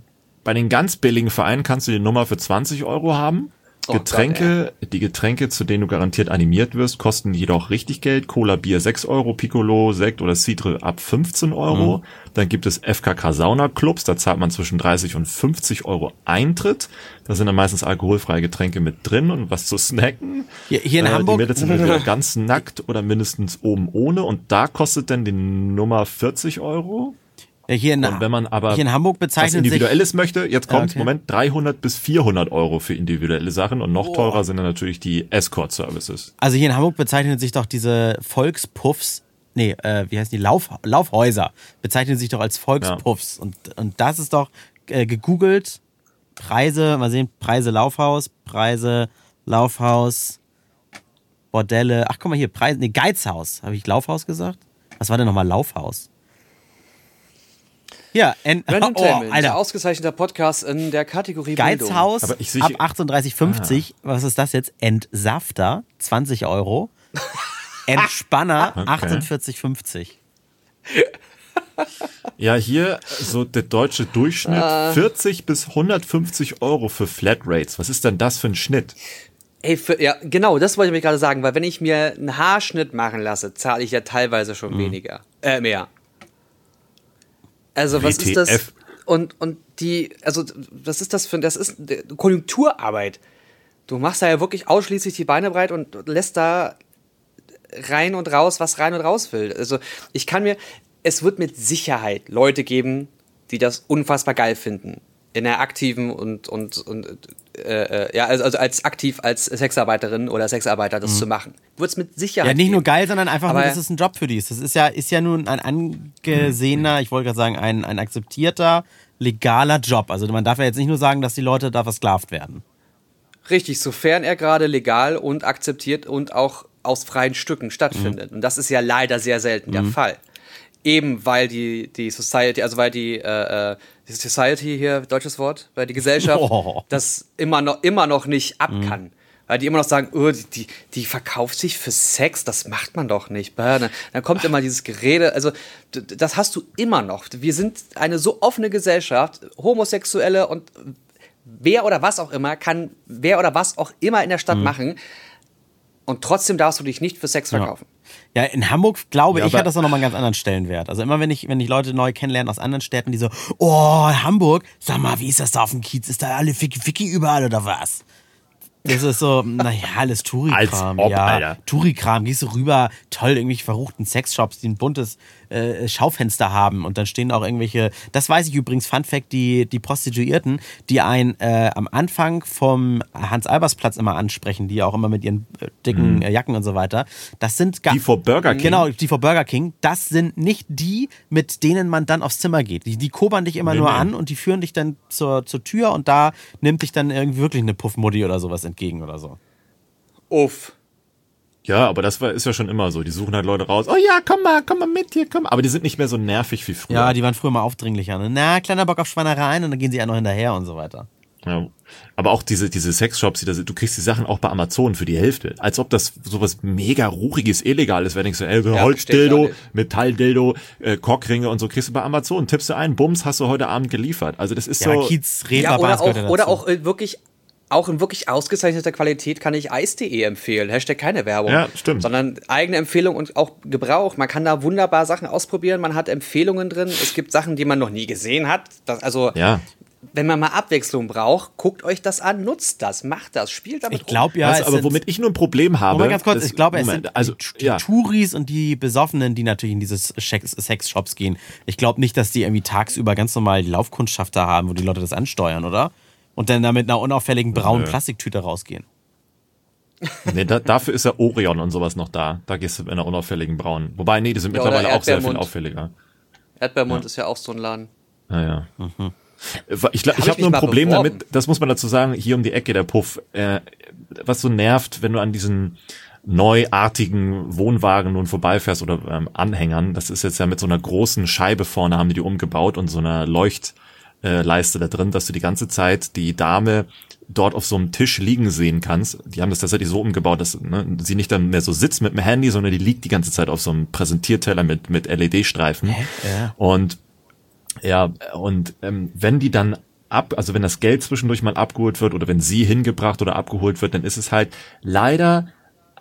Bei den ganz billigen Vereinen kannst du die Nummer für 20 Euro haben. Oh Getränke, die Getränke, zu denen du garantiert animiert wirst, kosten jedoch richtig Geld. Cola, Bier 6 Euro, Piccolo, Sekt oder Cidre ab 15 Euro. Mhm. Dann gibt es FKK Sauna Clubs, da zahlt man zwischen 30 und 50 Euro Eintritt. Da sind dann meistens alkoholfreie Getränke mit drin und was zu snacken. Hier, hier in Äh, Hamburg. Die Mädels sind entweder ganz nackt oder mindestens oben ohne und da kostet dann die Nummer 40 Euro. Ja, hier, in, Und wenn man aber hier in Hamburg was bezeichnet sich. Individuelles möchte, jetzt kommt, okay. Moment, 300 bis 400 Euro für individuelle Sachen und noch teurer sind dann natürlich die Escort-Services. Also hier in Hamburg bezeichnen sich doch diese Volkspuffs, nee, äh, wie heißen die? Lauf, Laufhäuser bezeichnen sich doch als Volkspuffs. Und, und das ist doch äh, gegoogelt. Preise, mal sehen, Preise Laufhaus, Preise Laufhaus, Bordelle. Ach, guck mal hier, Preise, nee, Geizhaus. Habe ich Laufhaus gesagt? Was war denn nochmal Laufhaus? Ja, en, Random oh, Alter. Ausgezeichneter Podcast in der Kategorie. Geizhaus Aber ich sehe- ab 38,50. Was ist das jetzt? Entsafter, 20 Euro. Entspanner, Okay. 48,50. Ja, hier so der deutsche Durchschnitt Ah. 40 bis 150 Euro für Flatrates. Was ist denn das für ein Schnitt? Ey, für, ja, genau, das wollte ich mir gerade sagen, weil wenn ich mir einen Haarschnitt machen lasse, zahle ich ja teilweise Mhm. schon weniger. Äh, mehr. Also, was ist das? Und, und die, also, was ist das für, das ist Konjunkturarbeit. Du machst da ja wirklich ausschließlich die Beine breit und lässt da rein und raus, was rein und raus will. Also, ich kann mir, es wird mit Sicherheit Leute geben, die das unfassbar geil finden. In der aktiven und, und, und äh, äh, ja, also, also als aktiv als Sexarbeiterin oder Sexarbeiter das zu machen. Wird es mit Sicherheit. Ja, nicht nur geben. geil, sondern einfach Aber- nur, dass es ein Job für die ist. Das ist ja, ist ja nun ein angesehener, ich wollte gerade sagen, ein, ein akzeptierter, legaler Job. Also man darf ja jetzt nicht nur sagen, dass die Leute da versklavt werden. Richtig, sofern er gerade legal und akzeptiert und auch aus freien Stücken stattfindet. Und das ist ja leider sehr selten der Fall. Eben weil die, die Society, also weil die, äh, äh, die Society hier, deutsches Wort, weil die Gesellschaft Oh. das immer noch, immer noch nicht ab kann. Weil die immer noch sagen, oh, die, die, die verkauft sich für Sex, das macht man doch nicht. Dann, dann kommt immer dieses Gerede, also das hast du immer noch. Wir sind eine so offene Gesellschaft, Homosexuelle und wer oder was auch immer kann wer oder was auch immer in der Mhm. Stadt machen und trotzdem darfst du dich nicht für Sex verkaufen. Ja, in Hamburg, glaube Ja, ich, hat das auch nochmal einen ganz anderen Stellenwert. Also immer, wenn ich, wenn ich Leute neu kennenlerne aus anderen Städten, die so, oh, Hamburg, sag mal, wie ist das da auf dem Kiez? Ist da alle Ficky Ficky überall oder was? Das ist so, naja, alles Touri-Kram. Als ob, ja, Alter. Touri-Kram, gehst du rüber, toll, irgendwelche verruchten Sexshops, die ein buntes äh, Schaufenster haben und dann stehen auch irgendwelche, das weiß ich übrigens, Fun Fact, die, die Prostituierten, die einen äh, am Anfang vom Hans-Albers-Platz immer ansprechen, die auch immer mit ihren äh, dicken äh, Jacken und so weiter, das sind gar Die vor Burger King? Genau, die vor Burger King, das sind nicht die, mit denen man dann aufs Zimmer geht. Die, die kobern dich immer Nee, nur nee. an und die führen dich dann zur, zur Tür und da nimmt dich dann irgendwie wirklich eine Puffmutti oder sowas entgegen oder so. Uff. Ja, aber das war, ist ja schon immer so. Die suchen halt Leute raus. Oh ja, komm mal, komm mal mit hier, komm. Aber die sind nicht mehr so nervig wie früher. Ja, die waren früher mal aufdringlicher. Ne? Na, kleiner Bock auf Schweinereien und dann gehen sie ja noch hinterher und so weiter. Ja. Aber auch diese, diese Sexshops, die da sind, du kriegst die Sachen auch bei Amazon für die Hälfte. Als ob das sowas mega ruchiges, illegales wäre. Denkst du, ey, ich Holzdildo. Metalldildo, äh, Cockringe und so kriegst du bei Amazon. Tippst du ein, Bums, hast du heute Abend geliefert. Also das ist Ja, so. Kiez, Ja, Reeperbahn, oder auch, ja oder auch äh, wirklich, auch in wirklich ausgezeichneter Qualität kann ich Eis.de empfehlen. Hashtag keine Werbung. Ja, stimmt. Sondern eigene Empfehlung und auch Gebrauch. Man kann da wunderbar Sachen ausprobieren. Man hat Empfehlungen drin. Es gibt Sachen, die man noch nie gesehen hat. Das, also, ja. wenn man mal Abwechslung braucht, guckt euch das an, nutzt das, macht das, spielt damit Ich glaube ja, weißt, aber womit ich nur ein Problem habe. Moment ganz kurz, ist- ich glaube, es Moment, sind also, die, ja. Touris und die Besoffenen, die natürlich in diese Sex- Sexshops gehen. Ich glaube nicht, dass die irgendwie tagsüber ganz normal die Laufkundschaft da haben, wo die Leute das ansteuern, oder? Und dann da mit einer unauffälligen braunen Nö. Plastiktüte rausgehen. Nee, da, dafür ist ja Orion und sowas noch da. Da gehst du in einer unauffälligen Braun. Wobei, nee, die sind Ja, mittlerweile auch sehr viel auffälliger. Erdbeermund ist ja auch so ein Laden. Naja. Mhm. Ich, glaub, Hab ich ich habe mich nur ein Problem beworben. damit, das muss man dazu sagen, hier um die Ecke der Puff. Äh, was so nervt, wenn du an diesen neuartigen Wohnwagen nun vorbeifährst oder ähm, Anhängern, das ist jetzt ja mit so einer großen Scheibe vorne, haben die die umgebaut und so einer Leuchtleiste äh, Leiste da drin, dass du die ganze Zeit die Dame dort auf so einem Tisch liegen sehen kannst. Die haben das tatsächlich so umgebaut, dass ne, sie nicht dann mehr so sitzt mit dem Handy, sondern die liegt die ganze Zeit auf so einem Präsentierteller mit, mit LED-Streifen. Ja. Und ja, und ähm, wenn die dann ab, also wenn das Geld zwischendurch mal abgeholt wird oder wenn sie hingebracht oder abgeholt wird, dann ist es halt leider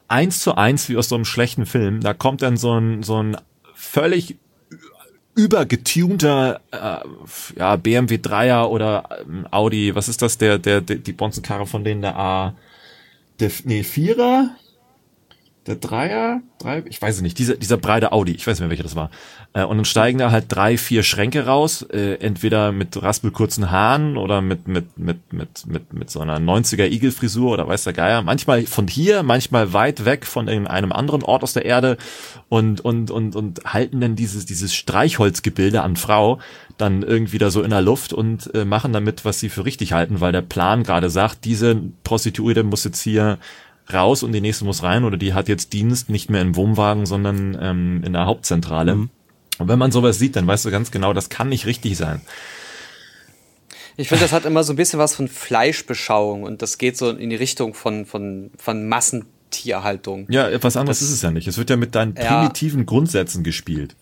eins zu eins wie aus so einem schlechten Film. Da kommt dann so ein, so ein völlig übergetunter äh, ja, BMW 3er oder ähm, Audi, was ist das, der, der, der die Bonzenkarre von denen, der A, der, nee, Vierer, der Dreier, drei, ich weiß es nicht, dieser, dieser breite Audi, ich weiß nicht mehr, welcher das war. Äh, und dann steigen da halt drei, vier Schränke raus, äh, entweder mit raspelkurzen Haaren oder mit, mit, mit, mit, mit, mit so einer 90er Igelfrisur oder weiß der Geier. Manchmal von hier, manchmal weit weg von irgendeinem anderen Ort aus der Erde und, und, und, und halten dann dieses, dieses Streichholzgebilde an Frau dann irgendwie da so in der Luft und äh, machen damit, was sie für richtig halten, weil der Plan gerade sagt, diese Prostituierte muss jetzt hier raus und die nächste muss rein oder die hat jetzt Dienst nicht mehr im Wohnwagen, sondern ähm, in der Hauptzentrale. Und wenn man sowas sieht, dann weißt du ganz genau, das kann nicht richtig sein. Ich finde, das hat immer so ein bisschen was von Fleischbeschauung und das geht so in die Richtung von, von, von Massentierhaltung. Ja, was anderes Das- ist es ja nicht. Es wird ja mit deinen Ja. primitiven Grundsätzen gespielt.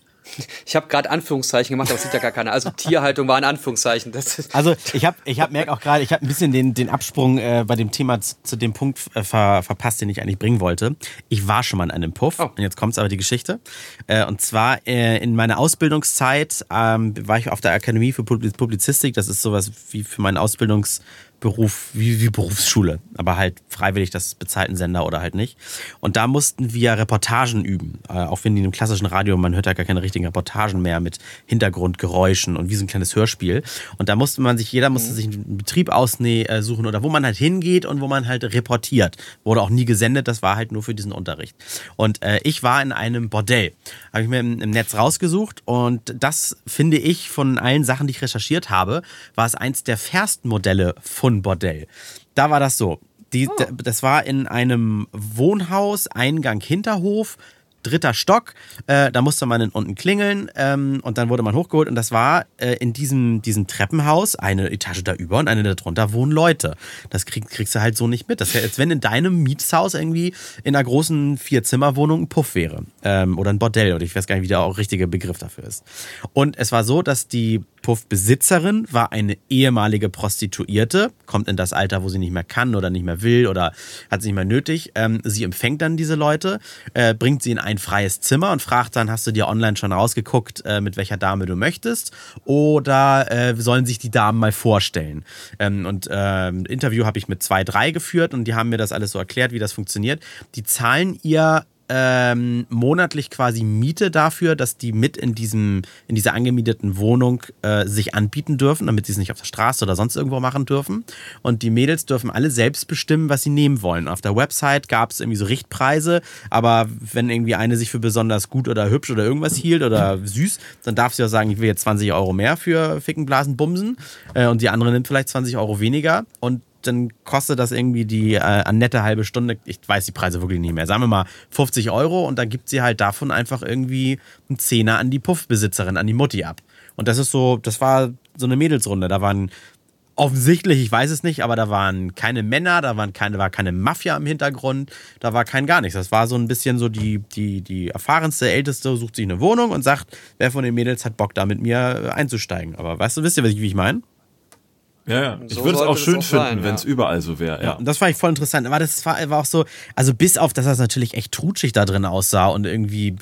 Ich habe gerade Anführungszeichen gemacht, aber es sieht ja gar keiner. Also Tierhaltung war ein Anführungszeichen. also ich habe, ich hab, merke auch gerade, ich habe ein bisschen den, den Absprung äh, bei dem Thema zu, zu dem Punkt äh, ver, verpasst, den ich eigentlich bringen wollte. Ich war schon mal in einem Puff oh. und jetzt kommt aber die Geschichte. Äh, und zwar äh, in meiner Ausbildungszeit ähm, war ich auf der Akademie für Publizistik. Das ist sowas wie für meinen Ausbildungs Beruf, wie, wie Berufsschule, aber halt freiwillig das bezahlten Sender oder halt nicht. Und da mussten wir Reportagen üben, äh, auch wenn die im klassischen Radio, man hört ja gar keine richtigen Reportagen mehr mit Hintergrundgeräuschen und wie so ein kleines Hörspiel. Und da musste man sich, jeder musste mhm. sich einen Betrieb aussuchen oder wo man halt hingeht und wo man halt reportiert. Wurde auch nie gesendet, das war halt nur für diesen Unterricht. Und äh, ich war in einem Bordell, habe ich mir im, im Netz rausgesucht und das finde ich von allen Sachen, die ich recherchiert habe, war es eins der fairsten Modelle von Bordell. Da war das so. Die, oh. Das war in einem Wohnhaus, Eingang, Hinterhof dritter Stock. Äh, da musste man unten klingeln ähm, und dann wurde man hochgeholt. Und das war äh, in diesem, diesem Treppenhaus eine Etage da über und eine darunter wohnen Leute. Das krieg, kriegst du halt so nicht mit. Das wäre, als wenn in deinem Mietshaus irgendwie in einer großen Vierzimmerwohnung ein Puff wäre. Ähm, oder ein Bordell. Oder ich weiß gar nicht, wie der auch richtige Begriff dafür ist. Und es war so, dass die Puffbesitzerin war eine ehemalige Prostituierte, kommt in das Alter, wo sie nicht mehr kann oder nicht mehr will oder hat sie nicht mehr nötig. Ähm, sie empfängt dann diese Leute, äh, bringt sie in ein freies Zimmer und fragt dann, hast du dir online schon rausgeguckt, äh, mit welcher Dame du möchtest oder äh, sollen sich die Damen mal vorstellen? Ähm, und ein ähm, Interview habe ich mit zwei, drei geführt und die haben mir das alles so erklärt, wie das funktioniert. Die zahlen ihr ähm, monatlich quasi Miete dafür, dass die mit in diesem in dieser angemieteten Wohnung äh, sich anbieten dürfen, damit sie es nicht auf der Straße oder sonst irgendwo machen dürfen. Und die Mädels dürfen alle selbst bestimmen, was sie nehmen wollen. Auf der Website gab es irgendwie so Richtpreise, aber wenn irgendwie eine sich für besonders gut oder hübsch oder irgendwas hielt oder süß, dann darf sie auch sagen, ich will jetzt 20 Euro mehr für Ficken, Blasen, Bumsen. Äh, und die andere nimmt vielleicht 20 Euro weniger. Und dann kostet das irgendwie die äh, nette halbe Stunde, ich weiß die Preise wirklich nicht mehr, sagen wir mal 50 Euro und dann gibt sie halt davon einfach irgendwie einen Zehner an die Puffbesitzerin, an die Mutti ab. Und das ist so, das war so eine Mädelsrunde. Da waren offensichtlich, ich weiß es nicht, aber da waren keine Männer, da waren keine, war keine Mafia im Hintergrund, da war kein gar nichts. Das war so ein bisschen so die, die, die erfahrenste, älteste sucht sich eine Wohnung und sagt, wer von den Mädels hat Bock da mit mir einzusteigen. Aber weißt du, wisst ihr, wie ich meine? Ja, ja. ich würde es auch schön auch finden, wenn es ja. überall so wäre. Ja. ja. Das fand ich voll interessant. Aber das war, war auch so, also bis auf, dass das natürlich echt trutschig da drin aussah und irgendwie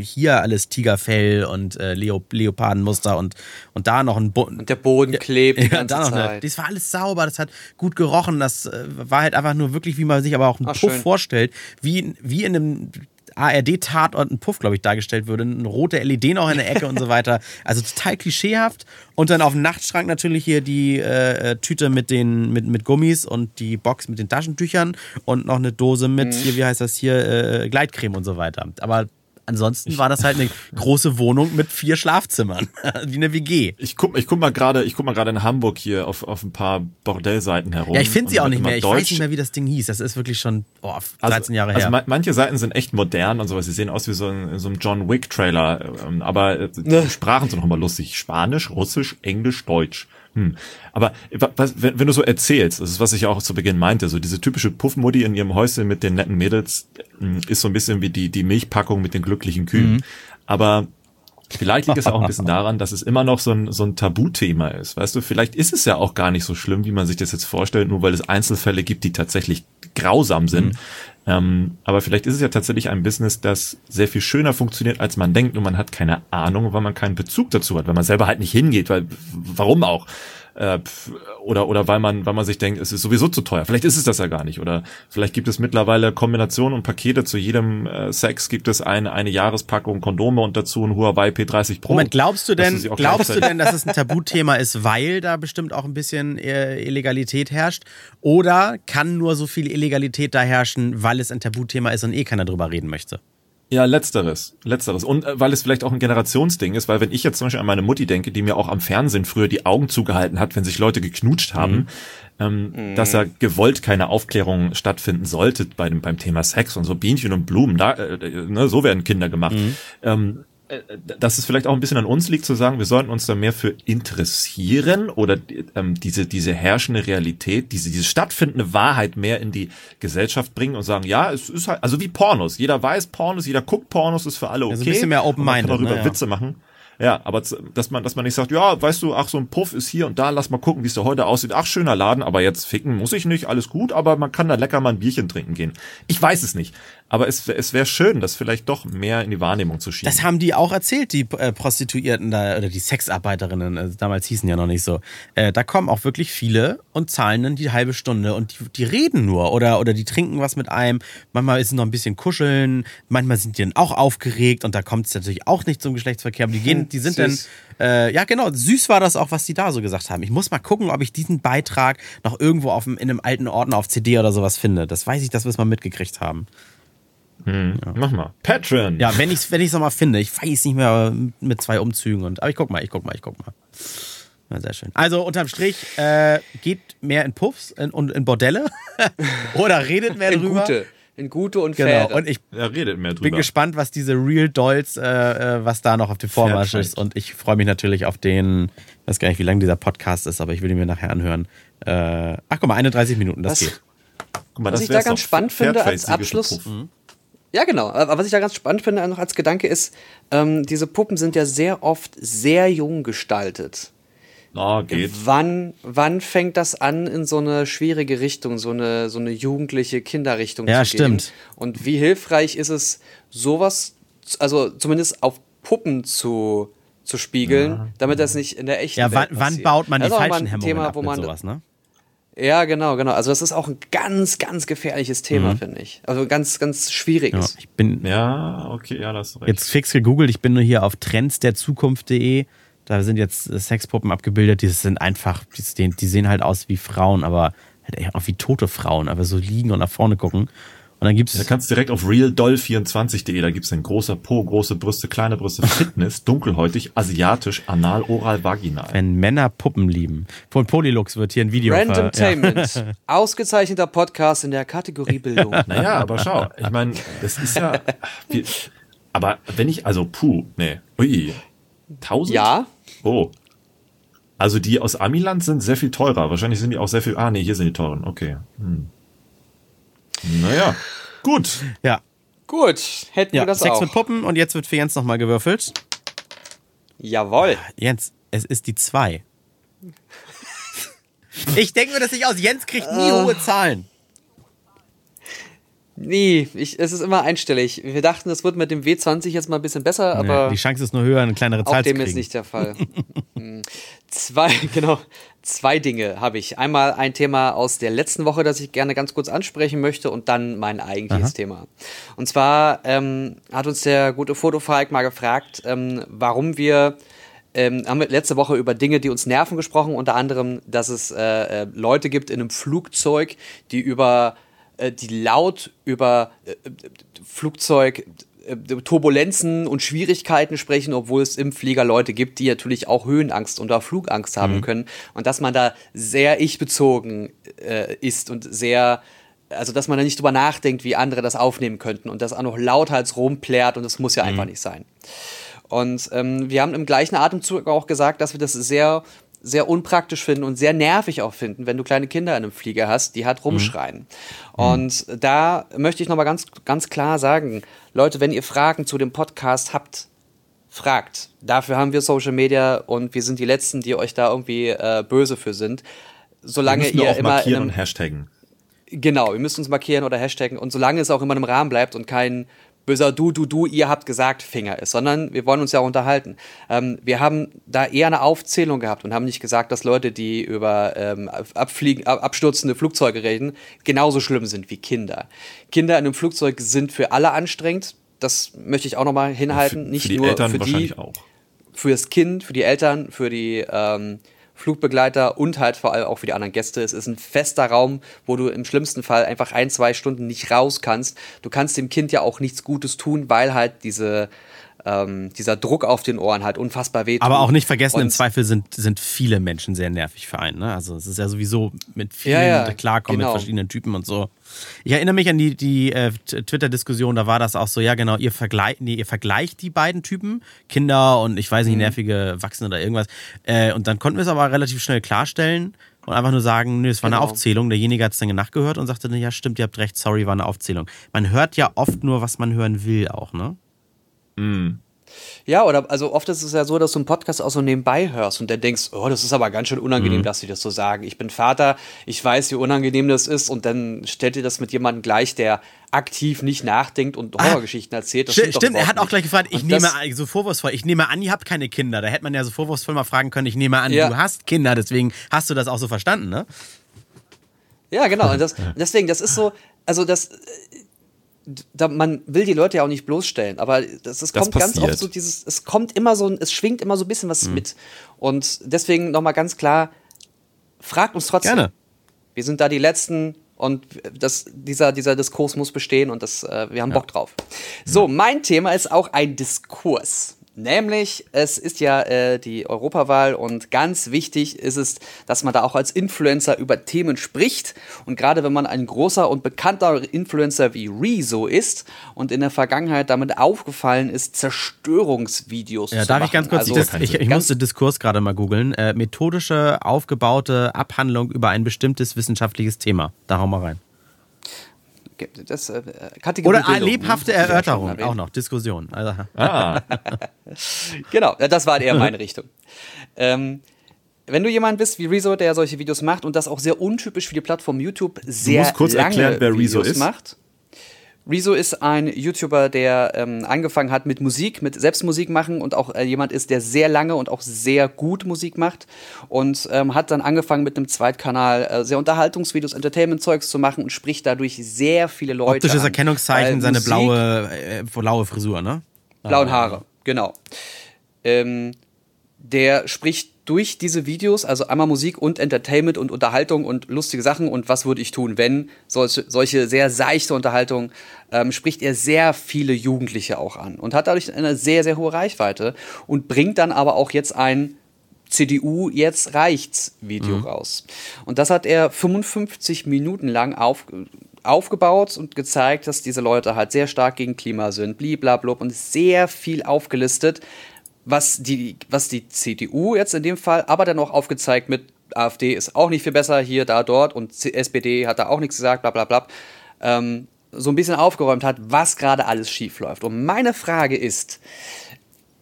hier alles Tigerfell und äh, Leo, Leopardenmuster und, und da noch ein Bo Und der Boden klebt. Ja, die ganze da noch Zeit. Eine, das war alles sauber, das hat gut gerochen. Das äh, war halt einfach nur wirklich, wie man sich aber auch einen Ach, Puff schön. vorstellt. Wie, wie in einem ARD-Tatort ein Puff, glaube ich, dargestellt würde. Eine rote LED noch in der Ecke und so weiter. Also total klischeehaft. Und dann auf dem Nachtschrank natürlich hier die äh, äh, Tüte mit den mit, mit Gummis und die Box mit den Taschentüchern und noch eine Dose mit, mhm. hier, wie heißt das hier, äh, Gleitcreme und so weiter. Aber Ansonsten war das halt eine große Wohnung mit vier Schlafzimmern, wie eine WG. Ich guck, ich guck mal gerade, ich guck mal gerade in Hamburg hier auf, auf ein paar Bordellseiten herum. Ja, ich finde sie auch nicht mehr. Ich Deutsch. weiß nicht mehr, wie das Ding hieß. Das ist wirklich schon oh, 13 also, Jahre her. Also manche Seiten sind echt modern und sowas. Sie sehen aus wie so ein, so ein John Wick Trailer. Ähm, aber die Sprachen sind noch mal lustig. Spanisch, Russisch, Englisch, Deutsch. Hm. Aber was, wenn, wenn, du so erzählst, das ist, was ich auch zu Beginn meinte, so diese typische Puffmuddy in ihrem Häuschen mit den netten Mädels hm, ist so ein bisschen wie die, die Milchpackung mit den glücklichen Kühen. Mhm. Aber Vielleicht liegt es auch ein bisschen daran, dass es immer noch so ein, so ein Tabuthema ist. Weißt du, vielleicht ist es ja auch gar nicht so schlimm, wie man sich das jetzt vorstellt, nur weil es Einzelfälle gibt, die tatsächlich grausam sind. Mhm. Ähm, aber vielleicht ist es ja tatsächlich ein Business, das sehr viel schöner funktioniert, als man denkt und man hat keine Ahnung, weil man keinen Bezug dazu hat, weil man selber halt nicht hingeht, weil warum auch? Äh, oder oder weil man weil man sich denkt, es ist sowieso zu teuer. Vielleicht ist es das ja gar nicht. Oder vielleicht gibt es mittlerweile Kombinationen und Pakete zu jedem äh, Sex gibt es eine eine Jahrespackung Kondome und dazu ein Huawei P30 Pro. Moment, glaubst du denn glaubst du denn, dass es ein Tabuthema ist, weil da bestimmt auch ein bisschen äh, Illegalität herrscht? Oder kann nur so viel Illegalität da herrschen, weil es ein Tabuthema ist und eh keiner drüber reden möchte? Ja, letzteres. Letzteres. Und äh, weil es vielleicht auch ein Generationsding ist, weil wenn ich jetzt zum Beispiel an meine Mutti denke, die mir auch am Fernsehen früher die Augen zugehalten hat, wenn sich Leute geknutscht haben, mhm. Ähm, mhm. dass ja gewollt keine Aufklärung stattfinden sollte bei dem, beim Thema Sex und so Bienchen und Blumen, da, äh, ne, so werden Kinder gemacht. Mhm. Ähm, äh, dass es vielleicht auch ein bisschen an uns liegt zu sagen, wir sollten uns da mehr für interessieren oder ähm, diese, diese herrschende Realität, diese, diese stattfindende Wahrheit mehr in die Gesellschaft bringen und sagen, ja, es ist halt, also wie Pornos. Jeder weiß Pornos, jeder guckt Pornos, ist für alle okay. Also ein bisschen mehr open-minded. Darüber ne, Witze machen. Ja, aber dass man, dass man nicht sagt, ja, weißt du, ach, so ein Puff ist hier und da, lass mal gucken, wie es da heute aussieht. Ach, schöner Laden, aber jetzt ficken muss ich nicht, alles gut, aber man kann da lecker mal ein Bierchen trinken gehen. Ich weiß es nicht. Aber es, es wäre schön, das vielleicht doch mehr in die Wahrnehmung zu schieben. Das haben die auch erzählt, die äh, Prostituierten da, oder die Sexarbeiterinnen, also damals hießen ja noch nicht so. Äh, da kommen auch wirklich viele und zahlen dann die halbe Stunde und die, die reden nur oder, oder die trinken was mit einem. Manchmal ist es noch ein bisschen kuscheln, manchmal sind die dann auch aufgeregt und da kommt es natürlich auch nicht zum Geschlechtsverkehr. Aber die gehen, die sind Süß. dann, äh, ja genau, süß war das auch, was die da so gesagt haben. Ich muss mal gucken, ob ich diesen Beitrag noch irgendwo auf, in einem alten Ordner auf CD oder sowas finde. Das weiß ich, dass wir es mal mitgekriegt haben. Hm, ja. Mach mal. Patreon. Ja, wenn ich es wenn ich's nochmal finde. Ich weiß nicht mehr mit zwei Umzügen. Und, aber ich guck mal, ich guck mal, ich guck mal. Ja, sehr schön. Also unterm Strich, äh, geht mehr in Puffs und in, in, Bordelle oder redet mehr in drüber. Gute. In gute und genau. Und ich ja, redet mehr drüber. bin gespannt, was diese Real Dolls, äh, äh was da noch auf dem Vormarsch ist. Und ich freue mich natürlich auf den, ich weiß gar nicht, wie lang dieser Podcast ist, aber ich will ihn mir nachher anhören. Äh, ach guck mal, 31 Minuten, das was, geht. Guck mal, was ich da ganz spannend finde als Abschluss. Mhm. Ja, genau. Aber was ich da ganz spannend finde, noch als Gedanke ist, ähm, diese Puppen sind ja sehr oft sehr jung gestaltet. Oh, geht. Wann, wann fängt das an, in so eine schwierige Richtung, so eine, so eine jugendliche Kinderrichtung ja, zu gehen? Ja, stimmt. Und wie hilfreich ist es, sowas, also zumindest auf Puppen zu, zu spiegeln, ja. damit das nicht in der echten ja, Welt Ja, wann baut man die falschen Hemmungen Thema, ab wo man, sowas, ne? Ja, genau, genau. Also das ist auch ein ganz, ganz gefährliches Thema, mhm. finde ich. Also ganz, ganz schwieriges. Ja, ich bin ja okay, ja, das recht. Jetzt fix gegoogelt. Ich bin nur hier auf trendsderzukunft.de. Da sind jetzt Sexpuppen abgebildet. Die sind einfach, die, die sehen halt aus wie Frauen, aber halt auch wie tote Frauen, aber so liegen und nach vorne gucken. Und dann gibt's. Da kannst du direkt auf realdoll24.de, da gibt's ein großer Po, große Brüste, kleine Brüste, Fitness, dunkelhäutig, asiatisch, anal, oral, vaginal. Wenn Männer Puppen lieben. Von Polylux wird hier ein Video Randomtainment. Ja. Ausgezeichneter Podcast in der Kategorie Bildung. Naja, aber schau, ich meine, das ist ja. Wie, aber wenn ich, also, puh, nee. Ui. Tausend? Ja. Oh. Also die aus Amiland sind sehr viel teurer. Wahrscheinlich sind die auch sehr viel. Ah, nee, hier sind die teuren. Okay. Hm. Naja, gut. Ja. Gut, hätten ja, wir das Sex auch. mit Puppen und jetzt wird für Jens nochmal gewürfelt. Jawohl. Jens, es ist die 2. ich denke mir, dass ich aus Jens kriegt nie uh. hohe Zahlen. Nee, ich, es ist immer einstellig. Wir dachten, das wird mit dem W20 jetzt mal ein bisschen besser, aber. Nee, die Chance ist nur höher, eine kleinere Zahl zu kriegen. Auch dem ist nicht der Fall. Hm. zwei, genau, zwei Dinge habe ich. Einmal ein Thema aus der letzten Woche, das ich gerne ganz kurz ansprechen möchte und dann mein eigentliches Aha. Thema. Und zwar ähm, hat uns der gute Fotofalk mal gefragt, ähm, warum wir ähm, haben wir letzte Woche über Dinge, die uns nerven, gesprochen, unter anderem, dass es äh, äh Leute gibt in einem Flugzeug, die über äh, die laut über äh, Flugzeug äh, Turbulenzen und Schwierigkeiten sprechen, obwohl es im Flieger Leute gibt, die natürlich auch Höhenangst oder Flugangst haben mhm. können. Und dass man da sehr ich-bezogen äh, ist und sehr, also dass man da nicht drüber nachdenkt, wie andere das aufnehmen könnten und das auch noch lauthals rumplärt und das muss ja mhm. einfach nicht sein. Und ähm, wir haben im gleichen Atemzug auch gesagt, dass wir das sehr sehr unpraktisch finden und sehr nervig auch finden, wenn du kleine Kinder in einem Flieger hast, die halt rumschreien. Mhm. Und da möchte ich nochmal ganz, ganz klar sagen, Leute, wenn ihr Fragen zu dem Podcast habt, fragt. Dafür haben wir Social Media und wir sind die Letzten, die euch da irgendwie äh, böse für sind. Solange ihr auch immer markieren und hashtaggen. Genau, wir müssen uns markieren oder hashtaggen und solange es auch immer im Rahmen bleibt und kein böser Du, Du, Du, ihr habt gesagt Finger ist, sondern wir wollen uns ja auch unterhalten. Ähm, wir haben da eher eine Aufzählung gehabt und haben nicht gesagt, dass Leute, die über ähm, abfliegen, abstürzende Flugzeuge reden, genauso schlimm sind wie Kinder. Kinder in einem Flugzeug sind für alle anstrengend. Das möchte ich auch nochmal hinhalten. Für, nicht für die nur Eltern für die, auch. Für das Kind, für die Eltern, für die ähm, Flugbegleiter und halt vor allem auch für die anderen Gäste. Es ist ein fester Raum, wo du im schlimmsten Fall einfach ein, zwei Stunden nicht raus kannst. Du kannst dem Kind ja auch nichts Gutes tun, weil halt diese ähm, dieser Druck auf den Ohren halt unfassbar wehtut. Aber auch nicht vergessen, Und- im Zweifel sind, sind viele Menschen sehr nervig für einen. Ne? Also es ist ja sowieso mit vielen Ja, ja, klarkommen, genau. mit verschiedenen Typen und so. Ich erinnere mich an die, die äh, Twitter-Diskussion, da war das auch so, ja genau, ihr, vergleich, nee, ihr vergleicht die beiden Typen, Kinder und ich Mhm. weiß nicht, nervige Erwachsene oder irgendwas. Äh, und dann konnten wir es aber relativ schnell klarstellen und einfach nur sagen, nö, es war eine Genau. Aufzählung. Derjenige hat es dann nachgehört und sagte, ja stimmt, ihr habt recht, sorry, war eine Aufzählung. Man hört ja oft nur, was man hören will auch, ne? Ja, oder also oft ist es ja so, dass du einen Podcast auch so nebenbei hörst und dann denkst, oh, das ist aber ganz schön unangenehm, dass sie das so sagen. Ich bin Vater, ich weiß, wie unangenehm das ist und dann stellt dir das mit jemandem gleich, der aktiv nicht nachdenkt und Horrorgeschichten erzählt. Das Sti- stimmt, Stimmt, er hat auch gleich gefragt, ich Und nehme so vorwurfsvoll, ich nehme an, ihr habt keine Kinder. Da hätte man ja so vorwurfsvoll mal fragen können, ich nehme an, Ja. du hast Kinder, deswegen hast du das auch so verstanden, ne? Ja, genau. Und das, deswegen, das ist so, also das, da, man will die Leute ja auch nicht bloßstellen, aber das, das kommt ganz passiert. oft so dieses, es kommt immer so, ein- es schwingt immer so ein bisschen was mit. Und deswegen nochmal ganz klar, fragt uns trotzdem. Gerne. Wir sind da die Letzten und das, dieser, dieser Diskurs muss bestehen und das, äh, wir haben Bock drauf. So, mein Thema ist auch ein Diskurs. Nämlich, es ist ja äh, die Europawahl und ganz wichtig ist es, dass man da auch als Influencer über Themen spricht. Und gerade wenn man ein großer und bekannter Influencer wie Rezo ist und in der Vergangenheit damit aufgefallen ist, Zerstörungsvideos Ja, zu darf machen. ich ganz kurz, Also, das, ich, ich musste Diskurs gerade mal googeln. Äh, methodische, aufgebaute Abhandlung über ein bestimmtes wissenschaftliches Thema. Da hau mal rein. Das, äh, Kategorie Oder Bildung, lebhafte ne? Ja schon Erörterung, auch noch, Diskussion. Also, Ah, Genau, das war eher meine Richtung. Ähm, wenn du jemand bist wie Rezo, der solche Videos macht und das auch sehr untypisch für die Plattform YouTube sehr musst kurz lange erklären, wer Rezo Videos ist. macht. Rezo ist ein YouTuber, der ähm, angefangen hat mit Musik, mit Selbstmusik machen und auch äh, jemand ist, der sehr lange und auch sehr gut Musik macht und ähm, hat dann angefangen mit einem Zweitkanal äh, sehr Unterhaltungsvideos, Entertainment-Zeugs zu machen und spricht dadurch sehr viele Leute optisches an. Erkennungszeichen, Weil seine Musik- blaue, äh, blaue Frisur, ne? blauen Haare, genau. Ähm, der spricht durch diese Videos, also einmal Musik und Entertainment und Unterhaltung und lustige Sachen und was würde ich tun, wenn solche, solche sehr seichte Unterhaltung, ähm, spricht er sehr viele Jugendliche auch an und hat dadurch eine sehr, sehr hohe Reichweite und bringt dann aber auch jetzt ein CDU jetzt reicht's Video raus. Und das hat er 55 Minuten lang auf, aufgebaut und gezeigt, dass diese Leute halt sehr stark gegen Klima sind, bliblablub und sehr viel aufgelistet, was die, was die CDU jetzt in dem Fall, aber dann auch aufgezeigt mit AfD ist auch nicht viel besser hier, da, dort und SPD hat da auch nichts gesagt, bla bla bla, ähm, so ein bisschen aufgeräumt hat, was gerade alles schief läuft. Und meine Frage ist,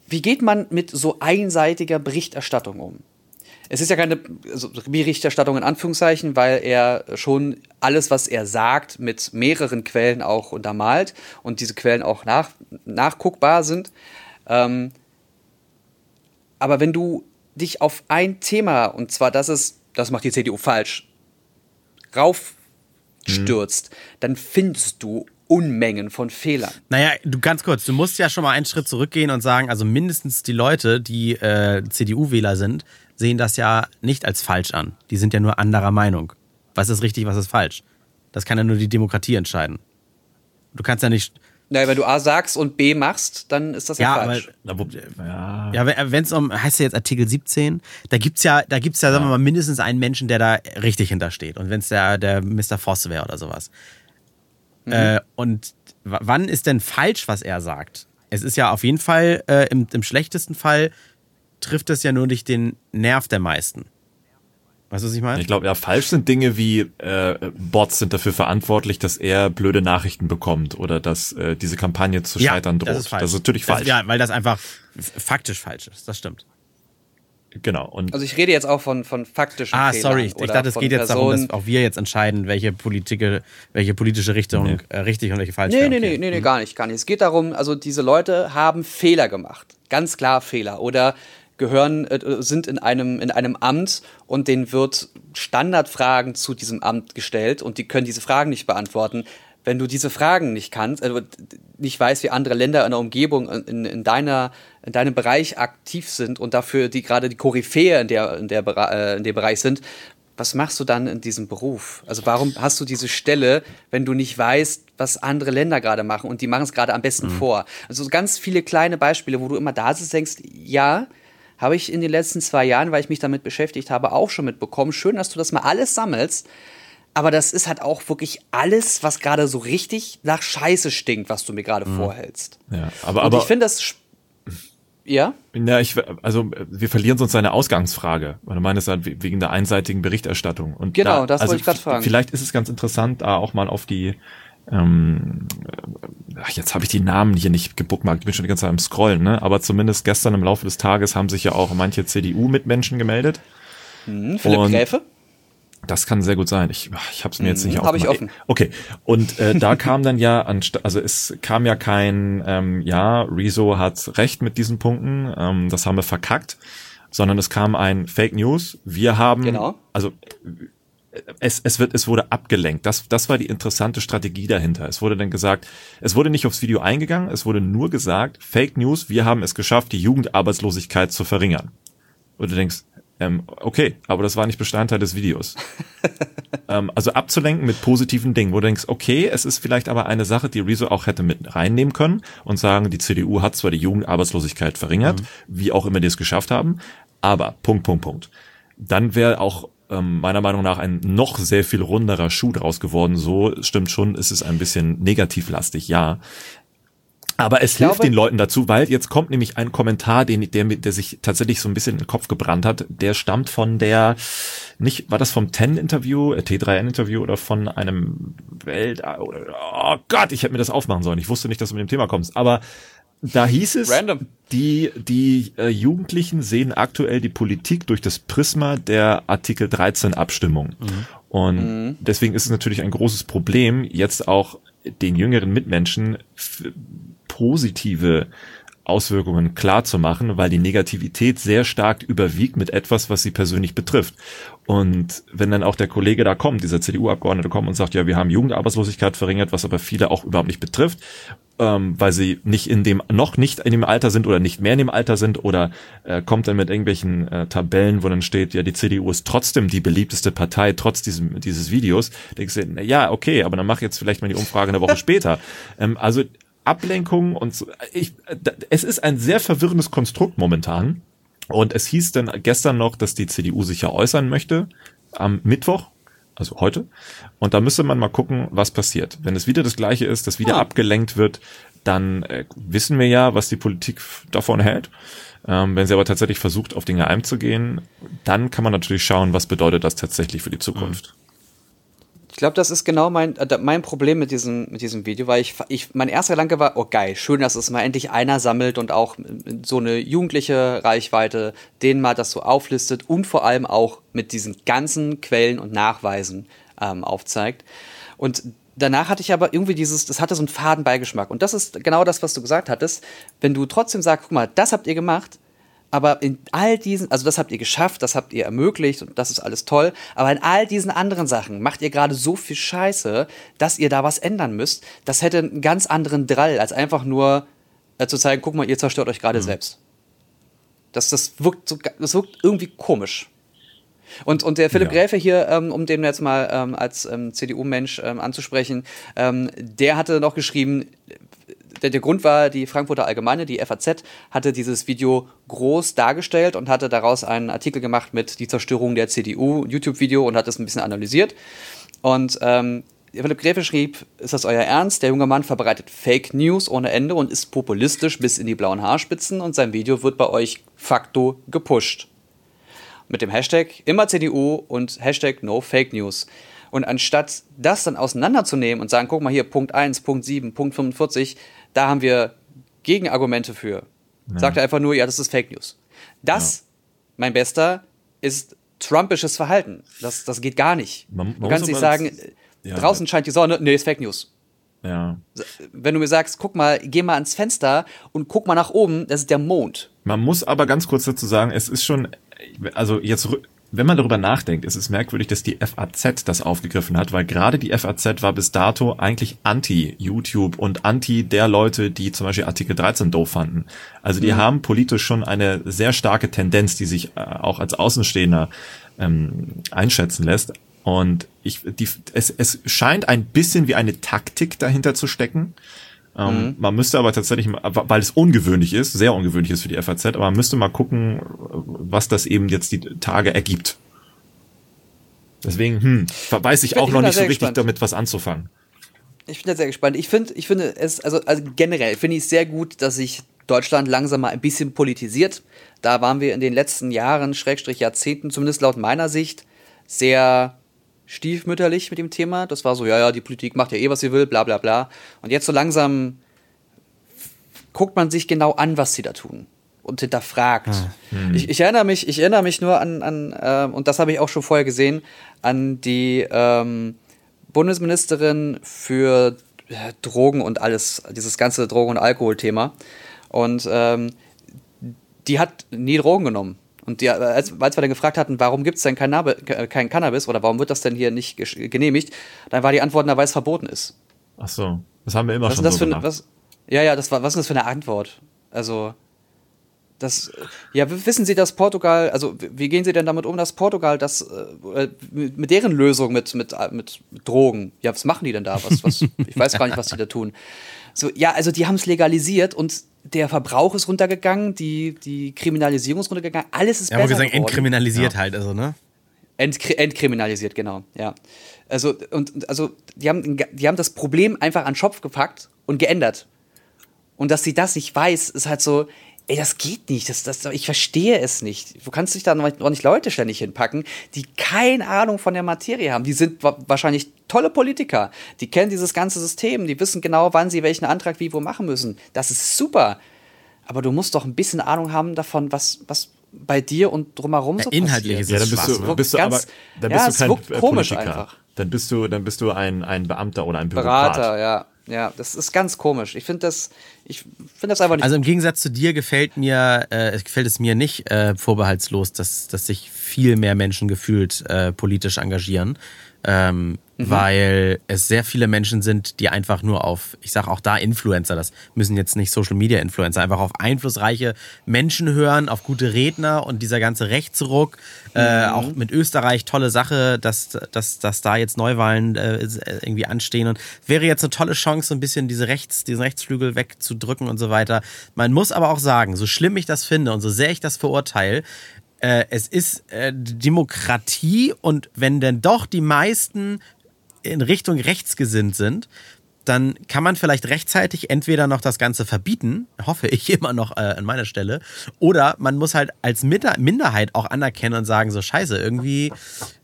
wie geht man mit so einseitiger Berichterstattung um? Es ist ja keine also Berichterstattung in Anführungszeichen, weil er schon alles, was er sagt, mit mehreren Quellen auch untermalt und diese Quellen auch nach, nachguckbar sind. Ähm, aber wenn du dich auf ein Thema, und zwar das ist, das macht die CDU falsch, raufstürzt, dann findest du Unmengen von Fehlern. Naja, du ganz kurz, du musst ja schon mal einen Schritt zurückgehen und sagen, also mindestens die Leute, die äh, CDU-Wähler sind, sehen das ja nicht als falsch an. Die sind ja nur anderer Meinung. Was ist richtig, was ist falsch? Das kann ja nur die Demokratie entscheiden. Du kannst ja nicht. Naja, wenn du A sagst und B machst, dann ist das ja, Ja, aber falsch. wo, ja. ja, wenn es um, heißt ja jetzt Artikel 17, da gibt's ja, da gibt's ja, sagen wir mal, mindestens einen Menschen, der da richtig hintersteht. Und wenn es der, der Mr. Voss wäre oder sowas. Äh, und wann ist denn falsch, was er sagt? Es ist ja auf jeden Fall, äh, im, im schlechtesten Fall trifft es ja nur nicht den Nerv der meisten. Weißt du, was ich meine? Ich glaube, ja, falsch sind Dinge wie äh, Bots sind dafür verantwortlich, dass er blöde Nachrichten bekommt oder dass äh, diese Kampagne zu scheitern droht. Das ist, falsch. Das ist natürlich falsch. ja, weil das einfach faktisch falsch ist. Das stimmt. Genau. Und Also ich rede jetzt auch von, von faktischen Ah, Fehlern. sorry. Ich oder dachte, es geht jetzt darum, Personen- dass auch wir jetzt entscheiden, welche, Politike, welche politische Richtung Nee. äh, richtig und welche falsch Nee, wäre. nee, Okay. nee, nee, nee, gar nicht, gar nicht. Es geht darum, also diese Leute haben Fehler gemacht. Ganz klar Fehler. Oder gehören, äh, sind in einem, in einem Amt und denen wird Standardfragen zu diesem Amt gestellt und die können diese Fragen nicht beantworten. Wenn du diese Fragen nicht kannst, also nicht weißt, wie andere Länder in der Umgebung, in, in, deiner, in deinem Bereich aktiv sind und dafür die gerade die Koryphäe in, der, in, der, äh, in dem Bereich sind, was machst du dann in diesem Beruf? Also warum hast du diese Stelle, wenn du nicht weißt, was andere Länder gerade machen und die machen es gerade am besten mhm. vor? Also ganz viele kleine Beispiele, wo du immer da sitzt, denkst, ja, habe ich in den letzten zwei Jahren, weil ich mich damit beschäftigt habe, auch schon mitbekommen. Schön, dass du das mal alles sammelst. Aber das ist halt auch wirklich alles, was gerade so richtig nach Scheiße stinkt, was du mir gerade mhm. vorhältst. Ja, aber, und aber ich finde das ja? Ja, ich, also wir verlieren sonst eine Ausgangsfrage, weil du meinst halt wegen der einseitigen Berichterstattung. Und genau, da, das also wollte ich gerade fragen. Vielleicht ist es ganz interessant, da auch mal auf die ähm, ach, jetzt habe ich die Namen hier nicht gebookmarkt, ich bin schon die ganze Zeit am Scrollen, ne? Aber zumindest gestern im Laufe des Tages haben sich ja auch manche CDU-Mitmenschen gemeldet. Hm, Philipp und, Gräfe? Das kann sehr gut sein. Ich, ich habe es mir jetzt nicht mhm, Habe ich offen. Okay. Und äh, da kam dann ja, also es kam ja kein, ähm, ja, Rezo hat recht mit diesen Punkten, ähm, das haben wir verkackt, sondern es kam ein Fake News. Wir haben, genau. also es, es wird, es wurde abgelenkt. Das, das war die interessante Strategie dahinter. Es wurde dann gesagt, es wurde nicht aufs Video eingegangen, es wurde nur gesagt, Fake News, wir haben es geschafft, die Jugendarbeitslosigkeit zu verringern. Und du denkst, ähm, okay, aber das war nicht Bestandteil des Videos. ähm, also abzulenken mit positiven Dingen, wo du denkst, okay, es ist vielleicht aber eine Sache, die Rezo auch hätte mit reinnehmen können und sagen, die CDU hat zwar die Jugendarbeitslosigkeit verringert, mhm. wie auch immer die es geschafft haben, aber Punkt, Punkt, Punkt. Dann wäre auch ähm, meiner Meinung nach ein noch sehr viel runderer Schuh draus geworden. So stimmt schon, ist es ein bisschen negativlastig, ja. Aber es ich hilft glaube, den Leuten dazu, weil jetzt kommt nämlich ein Kommentar, den, der, der sich tatsächlich so ein bisschen in den Kopf gebrannt hat. Der stammt von der, nicht, war das vom TEN-Interview, äh, T3N-Interview oder von einem Welt, oh Gott, ich hätte mir das aufmachen sollen. Ich wusste nicht, dass du mit dem Thema kommst. Aber da hieß es, Random. die, die äh, Jugendlichen sehen aktuell die Politik durch das Prisma der Artikel 13 Abstimmung. Mhm. Und mhm. deswegen ist es natürlich ein großes Problem, jetzt auch den jüngeren Mitmenschen positive Auswirkungen klar zu machen, weil die Negativität sehr stark überwiegt mit etwas, was sie persönlich betrifft. Und wenn dann auch der Kollege da kommt, dieser CDU-Abgeordnete kommt und sagt, ja, wir haben Jugendarbeitslosigkeit verringert, was aber viele auch überhaupt nicht betrifft, ähm, weil sie nicht in dem, noch nicht in dem Alter sind oder nicht mehr in dem Alter sind oder äh, kommt dann mit irgendwelchen äh, Tabellen, wo dann steht, ja, die CDU ist trotzdem die beliebteste Partei, trotz diesem, dieses Videos, denkst du, na, ja, okay, aber dann mach jetzt vielleicht mal die Umfrage eine Woche später. Ähm, also Ablenkung und so. Ich, es ist ein sehr verwirrendes Konstrukt momentan. Und es hieß dann gestern noch, dass die CDU sich ja äußern möchte am Mittwoch, also heute. Und da müsste man mal gucken, was passiert. Wenn es wieder das Gleiche ist, dass wieder ah. abgelenkt wird, dann äh, wissen wir ja, was die Politik davon hält. Ähm, wenn sie aber tatsächlich versucht, auf Dinge einzugehen, dann kann man natürlich schauen, was bedeutet das tatsächlich für die Zukunft. Mhm. Ich glaube, das ist genau mein, äh, mein Problem mit diesem, mit diesem Video, weil ich, ich, mein erster Gedanke war, oh geil, schön, dass es mal endlich einer sammelt und auch so eine jugendliche Reichweite, denen mal das so auflistet und vor allem auch mit diesen ganzen Quellen und Nachweisen ähm, aufzeigt. Und danach hatte ich aber irgendwie dieses, das hatte so einen faden Beigeschmack. Und das ist genau das, was du gesagt hattest. Wenn du trotzdem sagst, guck mal, das habt ihr gemacht, aber in all diesen, also das habt ihr geschafft, das habt ihr ermöglicht und das ist alles toll. Aber in all diesen anderen Sachen macht ihr gerade so viel Scheiße, dass ihr da was ändern müsst. Das hätte einen ganz anderen Drall, als einfach nur äh, zu zeigen, guck mal, ihr zerstört euch gerade mhm. selbst. Das, das, wirkt so, das wirkt irgendwie komisch. Und, und der Philipp ja. Gräfe hier, ähm, um den jetzt mal ähm, als ähm, CDU-Mensch ähm, anzusprechen, ähm, der hatte noch geschrieben, der, Grund war, die Frankfurter Allgemeine, die FAZ, hatte dieses Video groß dargestellt und hatte daraus einen Artikel gemacht mit die Zerstörung der CDU, YouTube-Video und hat das ein bisschen analysiert. Und ähm, Philipp Gräfe schrieb, ist das euer Ernst? Der junge Mann verbreitet Fake News ohne Ende und ist populistisch bis in die blauen Haarspitzen und sein Video wird bei euch facto gepusht. Mit dem Hashtag immer CDU und Hashtag No Fake News. Und anstatt das dann auseinanderzunehmen und sagen, guck mal hier, Punkt 1, Punkt 7, Punkt 45, da haben wir Gegenargumente für. Ja. Sagt er einfach nur, ja, das ist Fake News. Das, ja. mein Bester, ist Trumpisches Verhalten. Das, das geht gar nicht. Man, man du kannst nicht sagen, ja. draußen scheint die Sonne, nee, ist Fake News. Ja. Wenn du mir sagst, guck mal, geh mal ans Fenster und guck mal nach oben, das ist der Mond. Man muss aber ganz kurz dazu sagen, es ist schon, also jetzt wenn man darüber nachdenkt, ist es merkwürdig, dass die FAZ das aufgegriffen hat, weil gerade die FAZ war bis dato eigentlich anti-YouTube und anti der Leute, die zum Beispiel Artikel 13 doof fanden. Also die mhm. haben politisch schon eine sehr starke Tendenz, die sich äh, auch als Außenstehender ähm, einschätzen lässt. Und ich, die, es, es scheint ein bisschen wie eine Taktik dahinter zu stecken. Ähm, mhm. Man müsste aber tatsächlich, weil es ungewöhnlich ist, sehr ungewöhnlich ist für die FAZ, aber man müsste mal gucken, was das eben jetzt die Tage ergibt. Deswegen, hm, weiß ich, ich auch noch nicht so richtig gespannt. damit was anzufangen. Ich bin da sehr gespannt. Ich finde, ich finde es, also, also generell finde ich es sehr gut, dass sich Deutschland langsam mal ein bisschen politisiert. Da waren wir in den letzten Jahren, Schrägstrich Jahrzehnten, zumindest laut meiner Sicht, sehr stiefmütterlich mit dem Thema. Das war so, ja, ja, die Politik macht ja eh, was sie will, bla bla bla. Und jetzt so langsam guckt man sich genau an, was sie da tun und hinterfragt. Ah, hm. ich, ich, erinnere mich, ich erinnere mich nur an, an äh, und das habe ich auch schon vorher gesehen, an die ähm, Bundesministerin für äh, Drogen und alles, dieses ganze Drogen- und Alkoholthema. Und ähm, die hat nie Drogen genommen. Und die, als, als wir dann gefragt hatten, warum gibt es denn kein, kein, Cannabis oder warum wird das denn hier nicht genehmigt, dann war die Antwort, na, weil es verboten ist. Ach so, das haben wir immer was schon das so für, gemacht. Was, ja, ja, das war, was ist das für eine Antwort? Also, das, ja, wissen Sie, dass Portugal, also wie gehen Sie denn damit um, dass Portugal das äh, mit deren Lösung mit, mit, mit Drogen, ja, was machen die denn da? Was, was, ich weiß gar nicht, was die da tun. So, ja, also die haben es legalisiert und der Verbrauch ist runtergegangen, die, die Kriminalisierung ist runtergegangen, alles ist ja, besser. Ja, wir sagen entkriminalisiert ja. halt, also, ne? Entkri entkriminalisiert, genau, ja. Also, und, also, die haben, die haben das Problem einfach an den Schopf gepackt und geändert. Und dass sie das nicht weiß, ist halt so, ey, das geht nicht, das, das, ich verstehe es nicht. Du kannst dich da noch nicht Leute ständig hinpacken, die keine Ahnung von der Materie haben. Die sind wahrscheinlich tolle Politiker, die kennen dieses ganze System, die wissen genau, wann sie welchen Antrag wie wo machen müssen. Das ist super. Aber du musst doch ein bisschen Ahnung haben davon, was, was bei dir und drumherum ja, so inhaltlich passiert. Inhaltlich ist ja, dann bist du, bist du aber, dann bist ja, du kein komisch Politiker. einfach. Dann bist du, dann bist du ein, ein Beamter oder ein Bürokrat. Berater, ja. Ja, das ist ganz komisch. Ich finde das, ich finde das einfach nicht. Also im Gegensatz zu dir gefällt mir, äh, gefällt es mir nicht äh, vorbehaltslos, dass, dass sich viel mehr Menschen gefühlt äh, politisch engagieren ähm, mhm. weil es sehr viele Menschen sind, die einfach nur auf, ich sage auch da Influencer, das müssen jetzt nicht Social Media Influencer, einfach auf einflussreiche Menschen hören, auf gute Redner und dieser ganze Rechtsruck, äh, mhm. äh, auch mit Österreich, tolle Sache, dass, dass, dass da jetzt Neuwahlen äh, irgendwie anstehen und wäre jetzt eine tolle Chance, so ein bisschen diese Rechts, diesen Rechtsflügel wegzudrücken und so weiter. Man muss aber auch sagen, so schlimm ich das finde und so sehr ich das verurteile, äh, es ist äh, Demokratie und wenn denn doch die meisten in Richtung rechts gesinnt sind, dann kann man vielleicht rechtzeitig entweder noch das Ganze verbieten, hoffe ich immer noch äh, an meiner Stelle, oder man muss halt als Minderheit auch anerkennen und sagen, so scheiße, irgendwie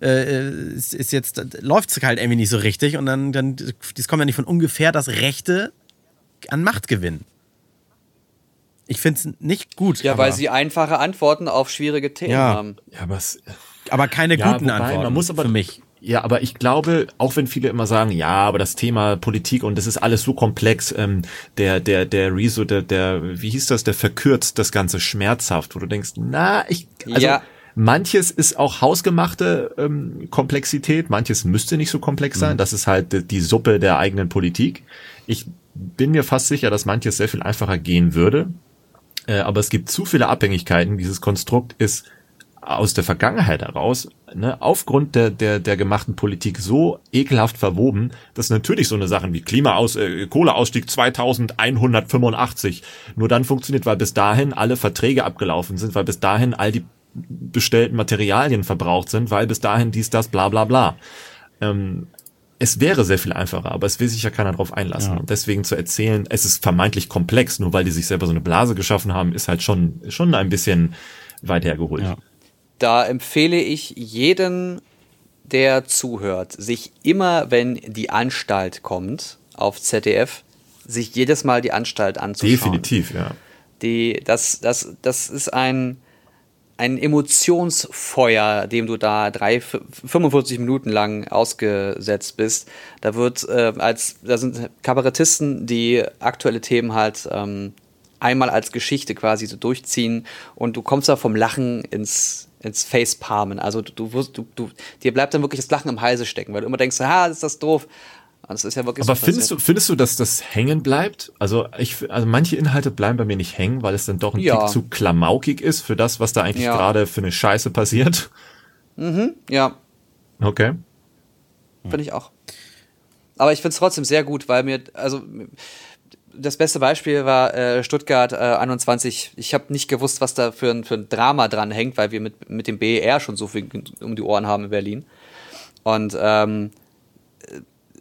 äh, ist, ist jetzt, läuft es halt irgendwie nicht so richtig und dann, dann, das kommt ja nicht von ungefähr, dass Rechte an Macht gewinnen. Ich finde es nicht gut. Ja, weil sie einfache Antworten auf schwierige Themen ja. haben. Ja, aber, es, aber keine ja, guten wobei, Antworten. Man muss aber für mich. Ja, aber ich glaube, auch wenn viele immer sagen, ja, aber das Thema Politik und das ist alles so komplex, ähm, der, der, der Rezo, der, der, wie hieß das, der verkürzt das Ganze schmerzhaft, wo du denkst, na, ich, also, ja. Manches ist auch hausgemachte ähm, Komplexität, manches müsste nicht so komplex sein. Mhm. Das ist halt die Suppe der eigenen Politik. Ich bin mir fast sicher, dass manches sehr viel einfacher gehen würde. Äh, aber es gibt zu viele Abhängigkeiten. Dieses Konstrukt ist aus der Vergangenheit heraus, ne, aufgrund der, der, der gemachten Politik so ekelhaft verwoben, dass natürlich so eine Sachen wie Klimaaus, äh, Kohleausstieg 2185 nur dann funktioniert, weil bis dahin alle Verträge abgelaufen sind, weil bis dahin all die bestellten Materialien verbraucht sind, weil bis dahin dies, das, bla bla bla. Ähm, es wäre sehr viel einfacher, aber es will sich ja keiner drauf einlassen. Ja. Und deswegen zu erzählen, es ist vermeintlich komplex, nur weil die sich selber so eine Blase geschaffen haben, ist halt schon, schon ein bisschen weit hergeholt. Ja. Da empfehle ich jeden, der zuhört, sich immer, wenn die Anstalt kommt auf ZDF, sich jedes Mal die Anstalt anzuschauen. Definitiv, ja. Die, das, das, das ist ein, ein Emotionsfeuer, dem du da drei, 45 Minuten lang ausgesetzt bist. Da wird äh, als, da sind Kabarettisten, die aktuelle Themen halt ähm, einmal als Geschichte quasi so durchziehen und du kommst da vom Lachen ins, ins Facepalmen. Also du, du, du, du, dir bleibt dann wirklich das Lachen im Halse stecken, weil du immer denkst, ah, ist das doof. Und das ist ja wirklich Aber so findest du, findest du, dass das hängen bleibt? Also ich, also manche Inhalte bleiben bei mir nicht hängen, weil es dann doch ein Ja. Tick zu klamaukig ist für das, was da eigentlich Ja. gerade für eine Scheiße passiert. Ja, Okay. finde ich auch. Aber ich finde es trotzdem sehr gut, weil mir, also das beste Beispiel war äh, Stuttgart äh, 21. Ich habe nicht gewusst, was da für ein, für ein Drama dran hängt, weil wir mit, mit dem BER schon so viel um die Ohren haben in Berlin. Und ähm,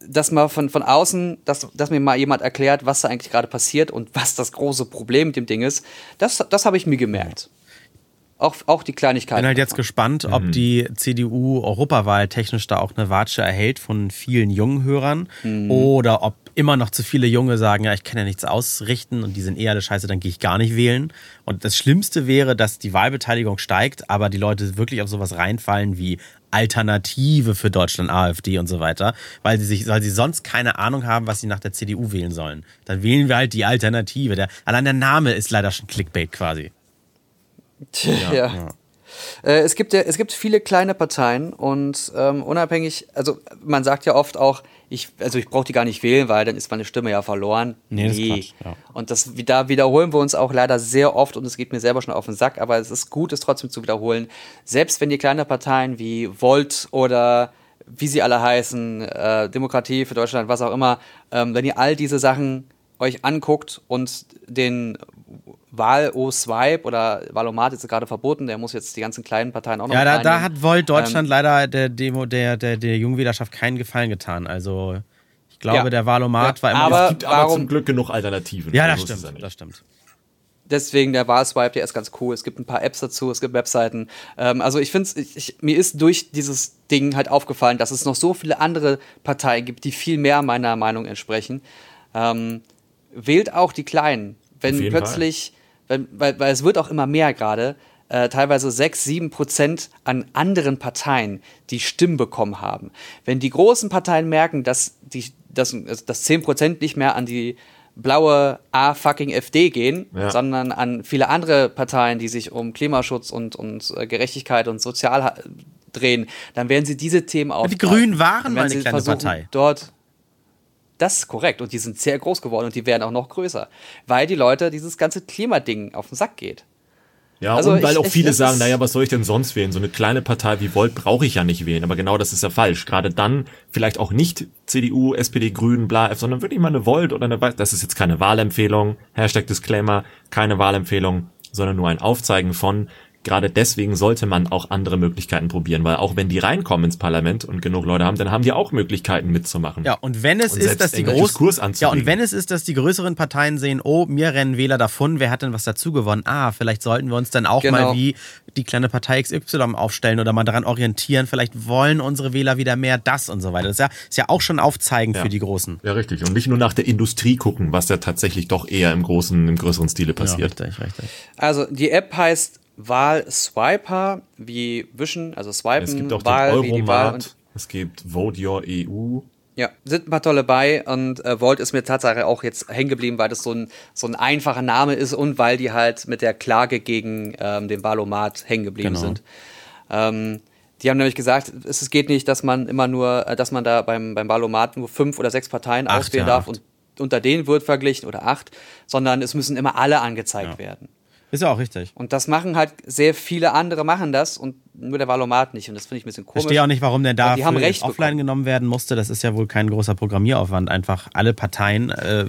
dass mal von, von außen, dass, dass mir mal jemand erklärt, was da eigentlich gerade passiert und was das große Problem mit dem Ding ist, das, das habe ich mir gemerkt. Auch, auch die Kleinigkeiten. bin halt jetzt gespannt, ob die CDU Europawahl technisch da auch eine Watsche erhält von vielen jungen Hörern oder ob immer noch zu viele Junge sagen, ja, ich kann ja nichts ausrichten und die sind eh alle scheiße, dann gehe ich gar nicht wählen. Und das Schlimmste wäre, dass die Wahlbeteiligung steigt, aber die Leute wirklich auf sowas reinfallen wie Alternative für Deutschland, AfD und so weiter, weil sie sich, weil sie sonst keine Ahnung haben, was sie nach der CDU wählen sollen. Dann wählen wir halt die Alternative. Der, allein der Name ist leider schon Clickbait quasi. Ja. Äh, es, gibt ja, es gibt viele kleine Parteien und ähm, unabhängig, also man sagt ja oft auch, ich, also ich brauche die gar nicht wählen, weil dann ist meine Stimme ja verloren. Nee, das ist Quatsch, ja. Und das, da wiederholen wir uns auch leider sehr oft und es geht mir selber schon auf den Sack, aber es ist gut, es trotzdem zu wiederholen. Selbst wenn die kleine Parteien wie Volt oder wie sie alle heißen, äh, Demokratie für Deutschland, was auch immer, ähm, wenn ihr all diese Sachen euch anguckt und den Wahl-O-Swipe oder Wahlomat ist gerade verboten, der muss jetzt die ganzen kleinen Parteien auch noch Ja, da, da hat Volt Deutschland Ähm, leider der Demo, der, der, der Jungwählerschaft keinen Gefallen getan. Also ich glaube, Ja. der Wahlomat Ja, war immer. aber- es gibt aber warum- zum Glück genug Alternativen. ja, das es stimmt. Das stimmt. Deswegen der Wahlswipe, der ist ganz cool. Es gibt ein paar Apps dazu, es gibt Webseiten. Ähm, also ich finde, ich, mir ist durch dieses Ding halt aufgefallen, dass es noch so viele andere Parteien gibt, die viel mehr meiner Meinung entsprechen. Ähm, wählt auch die Kleinen. Wenn plötzlich, wenn, weil, weil es wird auch immer mehr gerade, äh, teilweise 6, 7 Prozent an anderen Parteien, die Stimmen bekommen haben. Wenn die großen Parteien merken, dass, die, dass, dass 10 Prozent nicht mehr an die blaue A-fucking FD gehen, Ja. sondern an viele andere Parteien, die sich um Klimaschutz und, und äh, Gerechtigkeit und Sozial ha- drehen, dann werden sie diese Themen auch. die Grünen waren mal eine kleine Partei. Dort. Das ist korrekt und die sind sehr groß geworden und die werden auch noch größer, weil die Leute dieses ganze Klimading auf den Sack geht. Ja, Also und weil ich- auch ich- viele das sagen, naja, was soll ich denn sonst wählen? So eine kleine Partei wie Volt brauche ich ja nicht wählen. Aber genau das ist ja falsch. Gerade dann vielleicht auch nicht CDU, SPD, Grünen, bla, F, sondern wirklich mal eine Volt oder eine, das ist jetzt keine Wahlempfehlung, Hashtag Disclaimer, keine Wahlempfehlung, sondern nur ein Aufzeigen von, gerade deswegen sollte man auch andere Möglichkeiten probieren, weil auch wenn die reinkommen ins Parlament und genug Leute haben, dann haben die auch Möglichkeiten mitzumachen. Ja, und wenn es Und ist, dass die großen Diskurs Ja, und wenn es ist, dass die größeren Parteien sehen, oh, mir rennen Wähler davon, wer hat denn was dazu gewonnen? Ah, vielleicht sollten wir uns dann auch Genau. mal wie die kleine Partei XY aufstellen oder mal daran orientieren, vielleicht wollen unsere Wähler wieder mehr das und so weiter. Das ist ja, ist ja auch schon aufzeigend Ja. für die Großen. Ja, richtig. Und nicht nur nach der Industrie gucken, was ja tatsächlich doch eher im großen, im größeren Stile passiert. Ja, richtig, richtig. Also die App heißt Wahl-Swiper, wie wischen, also swipen, Es gibt auch Wahl, den wie die Wahl und Euromat, es gibt Vote Your EU. Ja, sind ein paar tolle bei und äh, Volt ist mir Tatsache auch jetzt hängen geblieben, weil das so ein, so ein einfacher Name ist und weil die halt mit der Klage gegen ähm, den Valomat hängen geblieben Genau. sind. Ähm, die haben nämlich gesagt, es geht nicht, dass man immer nur, äh, dass man da beim, beim Valomat nur fünf oder sechs Parteien Acht, auswählen ja, darf acht. und unter denen wird verglichen oder acht, sondern es müssen immer alle angezeigt werden. Ist ja auch richtig. Und das machen halt sehr viele andere machen das und nur der Valomat nicht und das finde ich ein bisschen Ich komisch. verstehe auch nicht, warum denn da die haben recht offline bekommen. genommen werden musste. Das ist ja wohl kein großer Programmieraufwand, einfach alle Parteien äh,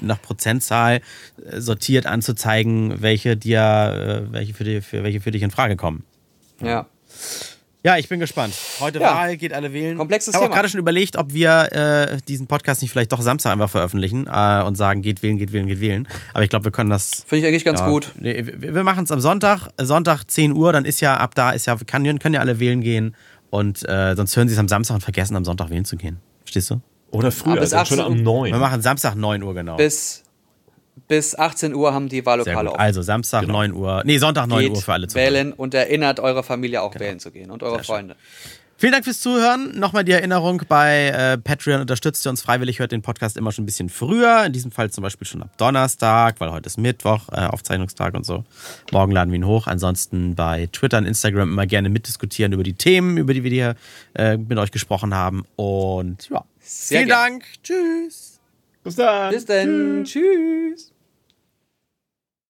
nach Prozentzahl äh, sortiert anzuzeigen, welche dir, äh, welche für, die, für welche für dich in Frage kommen. Ja. Ja, ich bin gespannt. Heute Ja. Wahl, geht alle wählen. Komplexes ich habe auch Thema. gerade schon überlegt, ob wir äh, diesen Podcast nicht vielleicht doch Samstag einfach veröffentlichen äh, und sagen, geht wählen, geht wählen, geht wählen. Aber ich glaube, wir können das. Finde ich eigentlich ganz ja, gut. Nee, wir wir machen es am Sonntag, Sonntag 10 Uhr, dann ist ja ab da ist ja, kann, können ja alle wählen gehen. Und äh, sonst hören sie es am Samstag und vergessen am Sonntag wählen zu gehen. Verstehst du? Oder früher, bis also schon 18 am 9. Wir machen Samstag 9 Uhr genau. Bis, bis 18 Uhr haben die Sehr Wahllokale auf. Also Samstag 9 Uhr. Nee, Sonntag 9 Geht Uhr für alle zu wählen und erinnert eure Familie auch wählen zu gehen und eure Freunde. Vielen Dank fürs Zuhören. Nochmal die Erinnerung, bei äh, Patreon unterstützt ihr uns freiwillig, hört den Podcast immer schon ein bisschen früher. In diesem Fall zum Beispiel schon ab Donnerstag, weil heute ist Mittwoch, äh, Aufzeichnungstag und so. Morgen laden wir ihn hoch. Ansonsten bei Twitter und Instagram immer gerne mitdiskutieren über die Themen, über die wir hier äh, mit euch gesprochen haben. Und ja, Sehr vielen gern. Dank. Tschüss. Bis dann. Bis dann. Tschüss.